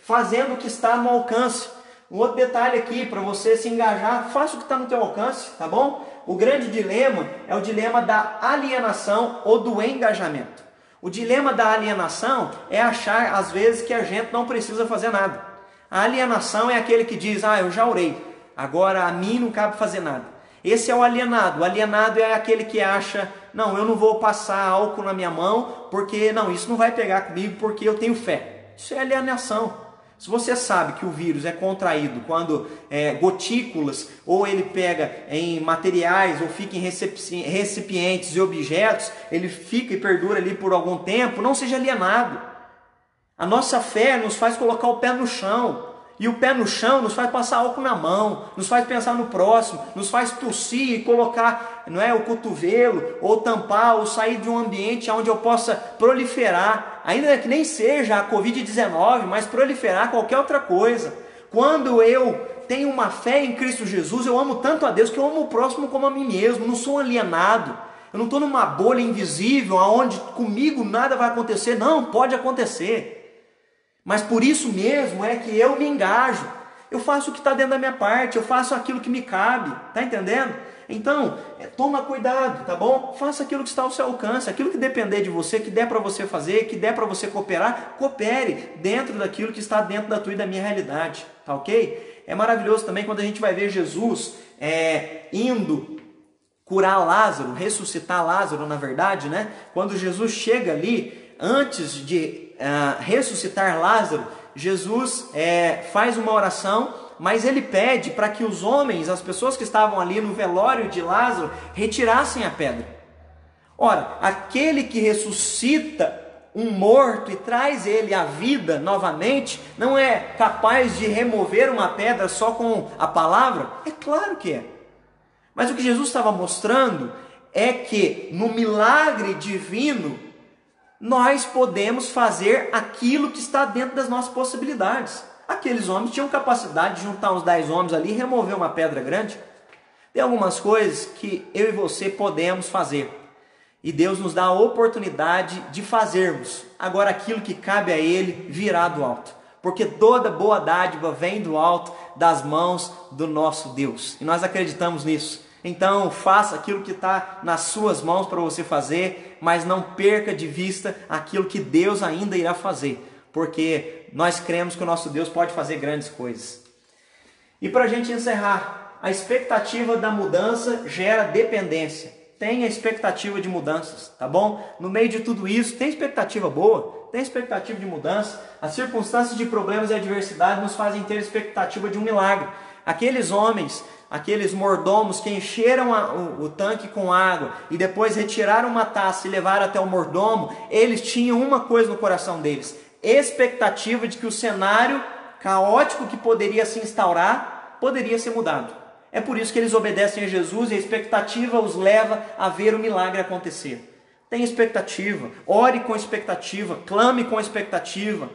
fazendo o que está no alcance. Um outro detalhe aqui para você se engajar, faça o que está no teu alcance, tá bom? O grande dilema é o dilema da alienação ou do engajamento. O dilema da alienação é achar às vezes que a gente não precisa fazer nada. A alienação é aquele que diz: "Ah, eu já orei, agora a mim não cabe fazer nada". Esse é o alienado. O alienado é aquele que acha: não, eu não vou passar álcool na minha mão, porque não, isso não vai pegar comigo porque eu tenho fé. Isso é alienação. Se você sabe que o vírus é contraído quando é, gotículas ou ele pega em materiais ou fica em recipientes e objetos, ele fica e perdura ali por algum tempo, não seja alienado. A nossa fé nos faz colocar o pé no chão, e o pé no chão nos faz passar álcool na mão, nos faz pensar no próximo, nos faz tossir e colocar não é, o cotovelo, ou tampar, ou sair de um ambiente onde eu possa proliferar, ainda que nem seja a Covid-19, mas proliferar qualquer outra coisa. Quando eu tenho uma fé em Cristo Jesus, eu amo tanto a Deus que eu amo o próximo como a mim mesmo, não sou alienado. Eu não estou numa bolha invisível onde comigo nada vai acontecer. Não, pode acontecer. Mas por isso mesmo é que eu me engajo. Eu faço o que está dentro da minha parte, eu faço aquilo que me cabe, tá entendendo? Então, é, toma cuidado, tá bom? Faça aquilo que está ao seu alcance, aquilo que depender de você, que der para você fazer, que der para você cooperar, coopere dentro daquilo que está dentro da tua e da minha realidade, tá ok? É maravilhoso também quando a gente vai ver Jesus é, indo curar Lázaro, ressuscitar Lázaro, na verdade, né? Quando Jesus chega ali, antes de uh, ressuscitar Lázaro, Jesus é, faz uma oração, mas ele pede para que os homens, as pessoas que estavam ali no velório de Lázaro, retirassem a pedra. Ora, aquele que ressuscita um morto e traz ele à vida novamente, não é capaz de remover uma pedra só com a palavra? É claro que é. Mas o que Jesus estava mostrando é que no milagre divino nós podemos fazer aquilo que está dentro das nossas possibilidades. Aqueles homens tinham capacidade de juntar uns 10 homens ali e remover uma pedra grande. Tem algumas coisas que eu e você podemos fazer. E Deus nos dá a oportunidade de fazermos. Agora aquilo que cabe a Ele virá do alto. Porque toda boa dádiva vem do alto, das mãos do nosso Deus. E nós acreditamos nisso. Então, faça aquilo que está nas suas mãos para você fazer, mas não perca de vista aquilo que Deus ainda irá fazer, porque nós cremos que o nosso Deus pode fazer grandes coisas. E para a gente encerrar, a expectativa da mudança gera dependência. Tenha expectativa de mudanças, tá bom? No meio de tudo isso, tem expectativa boa, tem expectativa de mudança. As circunstâncias de problemas e adversidade nos fazem ter expectativa de um milagre. Aqueles homens aqueles mordomos que encheram a, o, o, tanque com água e depois retiraram uma taça e levaram até o mordomo, eles tinham uma coisa no coração deles: expectativa de que o cenário caótico que poderia se instaurar poderia ser mudado. É por isso que eles obedecem a Jesus e a expectativa os leva a ver o milagre acontecer. Tenha expectativa, ore com expectativa, clame com expectativa.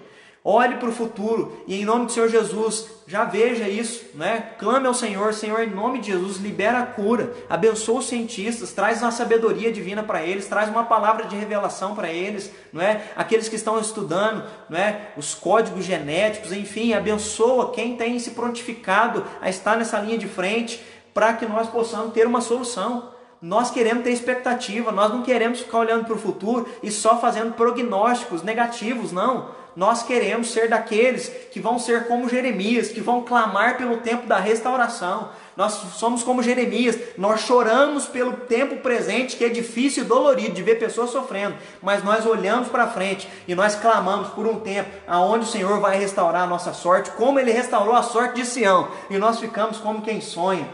Olhe para o futuro e em nome do Senhor Jesus, já veja isso, né? Clame ao Senhor, Senhor, em nome de Jesus, libera a cura, abençoa os cientistas, traz uma sabedoria divina para eles, traz uma palavra de revelação para eles, não é? Aqueles que estão estudando, não é? Os códigos genéticos, enfim, abençoa quem tem se prontificado a estar nessa linha de frente, para que nós possamos ter uma solução. Nós queremos ter expectativa, nós não queremos ficar olhando para o futuro e só fazendo prognósticos negativos, não. Nós queremos ser daqueles que vão ser como Jeremias, que vão clamar pelo tempo da restauração. Nós somos como Jeremias, nós choramos pelo tempo presente que é difícil e dolorido de ver pessoas sofrendo, mas nós olhamos para frente e nós clamamos por um tempo aonde o Senhor vai restaurar a nossa sorte, como ele restaurou a sorte de Sião, e nós ficamos como quem sonha.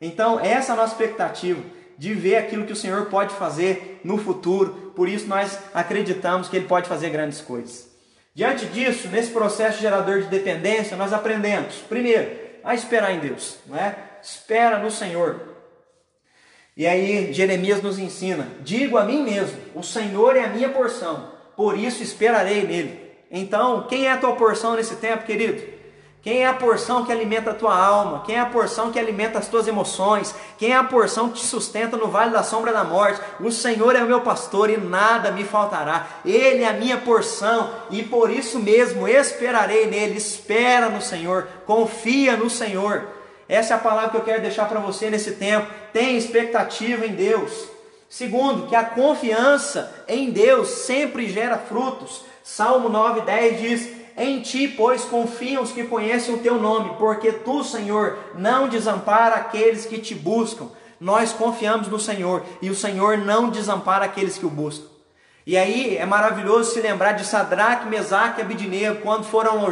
Então, essa é a nossa expectativa de ver aquilo que o Senhor pode fazer no futuro. Por isso nós acreditamos que ele pode fazer grandes coisas. Diante disso, nesse processo gerador de dependência, nós aprendemos, primeiro, a esperar em Deus, não é? Espera no Senhor. E aí Jeremias nos ensina: digo a mim mesmo, o Senhor é a minha porção, por isso esperarei nele. Então, quem é a tua porção nesse tempo, querido? Quem é a porção que alimenta a tua alma? Quem é a porção que alimenta as tuas emoções? Quem é a porção que te sustenta no vale da sombra da morte? O Senhor é o meu pastor e nada me faltará. Ele é a minha porção e por isso mesmo esperarei nele. Espera no Senhor, confia no Senhor. Essa é a palavra que eu quero deixar para você nesse tempo. Tem expectativa em Deus. Segundo, que a confiança em Deus sempre gera frutos. Salmo 9:10 diz: em ti, pois, confiam os que conhecem o teu nome, porque tu, Senhor, não desampara aqueles que te buscam. Nós confiamos no Senhor e o Senhor não desampara aqueles que o buscam. E aí é maravilhoso se lembrar de Sadraque, Mesaque e Abidinego, quando foram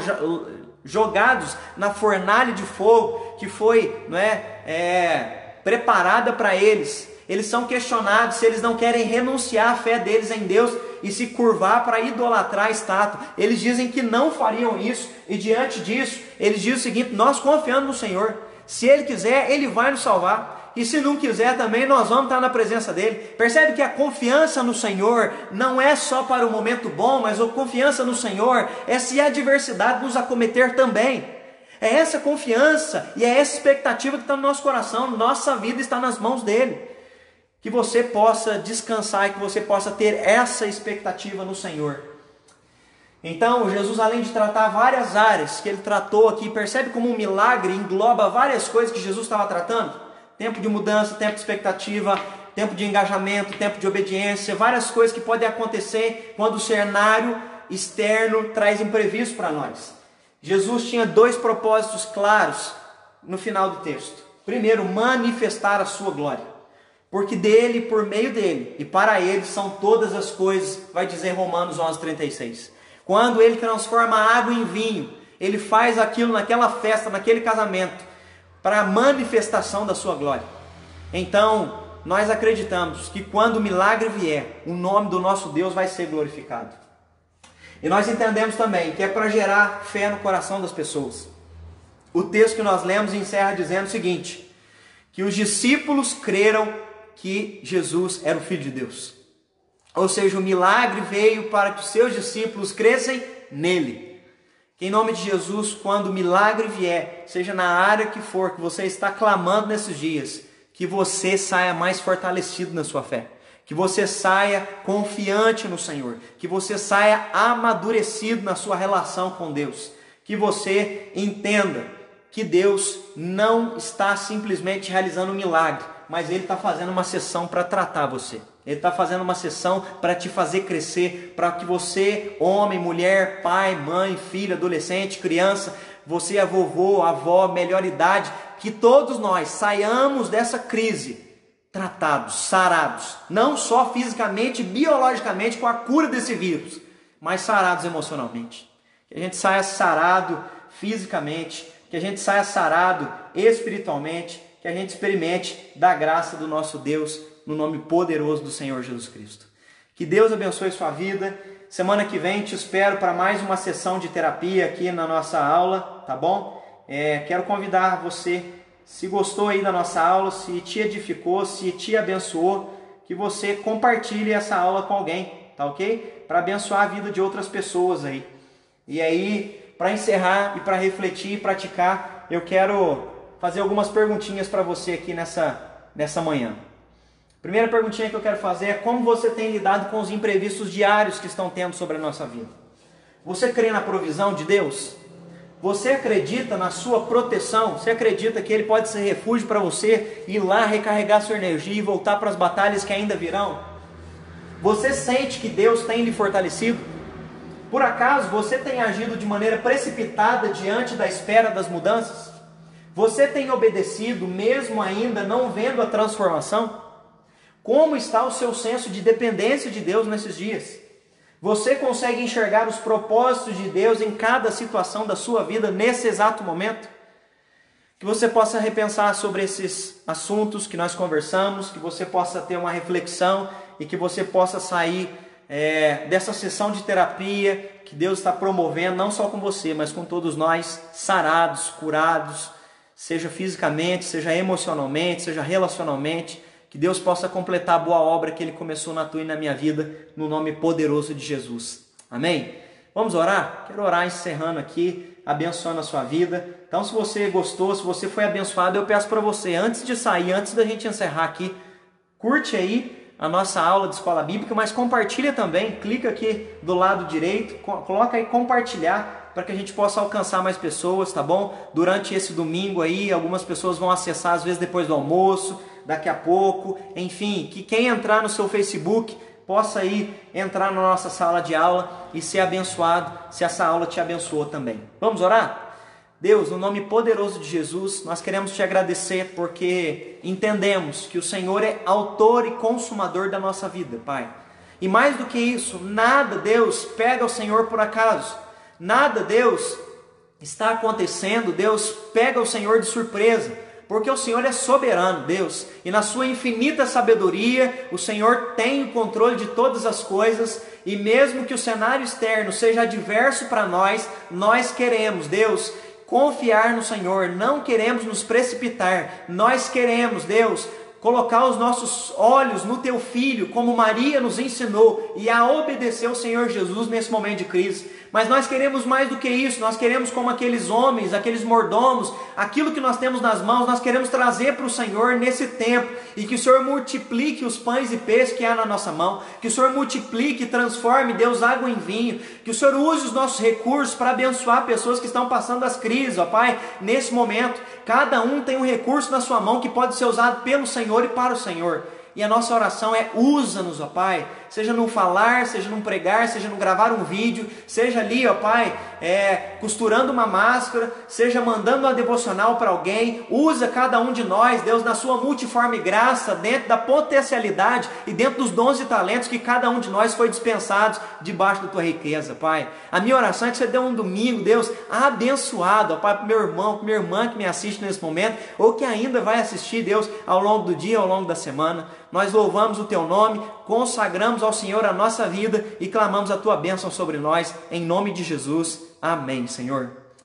jogados na fornalha de fogo que foi não é, é preparada para eles. Eles são questionados se eles não querem renunciar à fé deles em Deus e se curvar para idolatrar a estátua. Eles dizem que não fariam isso, e diante disso, eles dizem o seguinte: nós confiamos no Senhor. Se Ele quiser, Ele vai nos salvar. E se não quiser também, nós vamos estar na presença dele. Percebe que a confiança no Senhor não é só para o momento bom, mas a confiança no Senhor é se a adversidade nos acometer também. É essa confiança e é essa expectativa que está no nosso coração. Nossa vida está nas mãos dele que você possa descansar e que você possa ter essa expectativa no Senhor. Então, Jesus, além de tratar várias áreas que ele tratou aqui, percebe como um milagre engloba várias coisas que Jesus estava tratando? Tempo de mudança, tempo de expectativa, tempo de engajamento, tempo de obediência, várias coisas que podem acontecer quando o cenário externo traz imprevisto para nós. Jesus tinha dois propósitos claros no final do texto. Primeiro, manifestar a sua glória porque dele, por meio dele e para ele são todas as coisas, vai dizer Romanos 11:36. Quando ele transforma água em vinho, ele faz aquilo naquela festa, naquele casamento, para a manifestação da sua glória. Então, nós acreditamos que quando o milagre vier, o nome do nosso Deus vai ser glorificado. E nós entendemos também que é para gerar fé no coração das pessoas. O texto que nós lemos encerra dizendo o seguinte: que os discípulos creram que Jesus era o Filho de Deus. Ou seja, o milagre veio para que os seus discípulos crescem nele. Que em nome de Jesus, quando o milagre vier, seja na área que for que você está clamando nesses dias, que você saia mais fortalecido na sua fé. Que você saia confiante no Senhor. Que você saia amadurecido na sua relação com Deus. Que você entenda que Deus não está simplesmente realizando um milagre, mas Ele está fazendo uma sessão para tratar você. Ele está fazendo uma sessão para te fazer crescer, para que você, homem, mulher, pai, mãe, filho, adolescente, criança, você é vovô, avó, melhor idade, que todos nós saiamos dessa crise tratados, sarados, não só fisicamente, biologicamente com a cura desse vírus, mas sarados emocionalmente. Que a gente saia sarado fisicamente, que a gente saia sarado espiritualmente, que a gente experimente da graça do nosso Deus no nome poderoso do Senhor Jesus Cristo. Que Deus abençoe sua vida. Semana que vem te espero para mais uma sessão de terapia aqui na nossa aula, tá bom? É, quero convidar você, se gostou aí da nossa aula, se te edificou, se te abençoou, que você compartilhe essa aula com alguém, tá ok? Para abençoar a vida de outras pessoas aí. E aí, para encerrar e para refletir e praticar, eu quero fazer algumas perguntinhas para você aqui nessa, nessa manhã. Primeira perguntinha que eu quero fazer é como você tem lidado com os imprevistos diários que estão tendo sobre a nossa vida? Você crê na provisão de Deus? Você acredita na sua proteção? Você acredita que Ele pode ser refúgio para você ir lá recarregar sua energia e voltar para as batalhas que ainda virão? Você sente que Deus tem lhe fortalecido? Por acaso você tem agido de maneira precipitada diante da espera das mudanças? Você tem obedecido mesmo ainda não vendo a transformação? Como está o seu senso de dependência de Deus nesses dias? Você consegue enxergar os propósitos de Deus em cada situação da sua vida nesse exato momento? Que você possa repensar sobre esses assuntos que nós conversamos, que você possa ter uma reflexão e que você possa sair é, dessa sessão de terapia que Deus está promovendo, não só com você, mas com todos nós, sarados, curados, seja fisicamente, seja emocionalmente, seja relacionalmente que Deus possa completar a boa obra que Ele começou na tua e na minha vida, no nome poderoso de Jesus. Amém? Vamos orar? Quero orar encerrando aqui, abençoando a sua vida. Então, se você gostou, se você foi abençoado, eu peço para você, antes de sair, antes da gente encerrar aqui, curte aí a nossa aula de escola bíblica, mas compartilha também, clica aqui do lado direito, coloca aí compartilhar para que a gente possa alcançar mais pessoas, tá bom? Durante esse domingo aí, algumas pessoas vão acessar às vezes depois do almoço, daqui a pouco, enfim, que quem entrar no seu Facebook possa aí entrar na nossa sala de aula e ser abençoado, se essa aula te abençoou também. Vamos orar? Deus, no nome poderoso de Jesus, nós queremos te agradecer porque entendemos que o Senhor é autor e consumador da nossa vida, Pai. E mais do que isso, nada, Deus, pega o Senhor por acaso. Nada, Deus, está acontecendo, Deus pega o Senhor de surpresa porque o Senhor é soberano, Deus, e na sua infinita sabedoria, o Senhor tem o controle de todas as coisas, e mesmo que o cenário externo seja adverso para nós, nós queremos, Deus, confiar no Senhor, não queremos nos precipitar, nós queremos, Deus, colocar os nossos olhos no teu filho, como Maria nos ensinou, e a obedecer ao Senhor Jesus nesse momento de crise. Mas nós queremos mais do que isso, nós queremos, como aqueles homens, aqueles mordomos, aquilo que nós temos nas mãos, nós queremos trazer para o Senhor nesse tempo, e que o Senhor multiplique os pães e peixes que há na nossa mão, que o Senhor multiplique, transforme, Deus, água em vinho, que o Senhor use os nossos recursos para abençoar pessoas que estão passando as crises, ó Pai, nesse momento. Cada um tem um recurso na sua mão que pode ser usado pelo Senhor e para o Senhor. E a nossa oração é: usa-nos, ó Pai, seja no falar, seja no pregar, seja no gravar um vídeo, seja ali, ó Pai, é, costurando uma máscara, seja mandando uma devocional para alguém. Usa cada um de nós, Deus, na sua multiforme graça, dentro da potencialidade e dentro dos dons e talentos que cada um de nós foi dispensado debaixo da tua riqueza, Pai. A minha oração é que você dê um domingo, Deus, abençoado, ó Pai, para meu irmão, para minha irmã que me assiste nesse momento, ou que ainda vai assistir, Deus, ao longo do dia, ao longo da semana. Nós louvamos o teu nome, consagramos ao Senhor a nossa vida e clamamos a tua bênção sobre nós, em nome de Jesus. Amém, Senhor.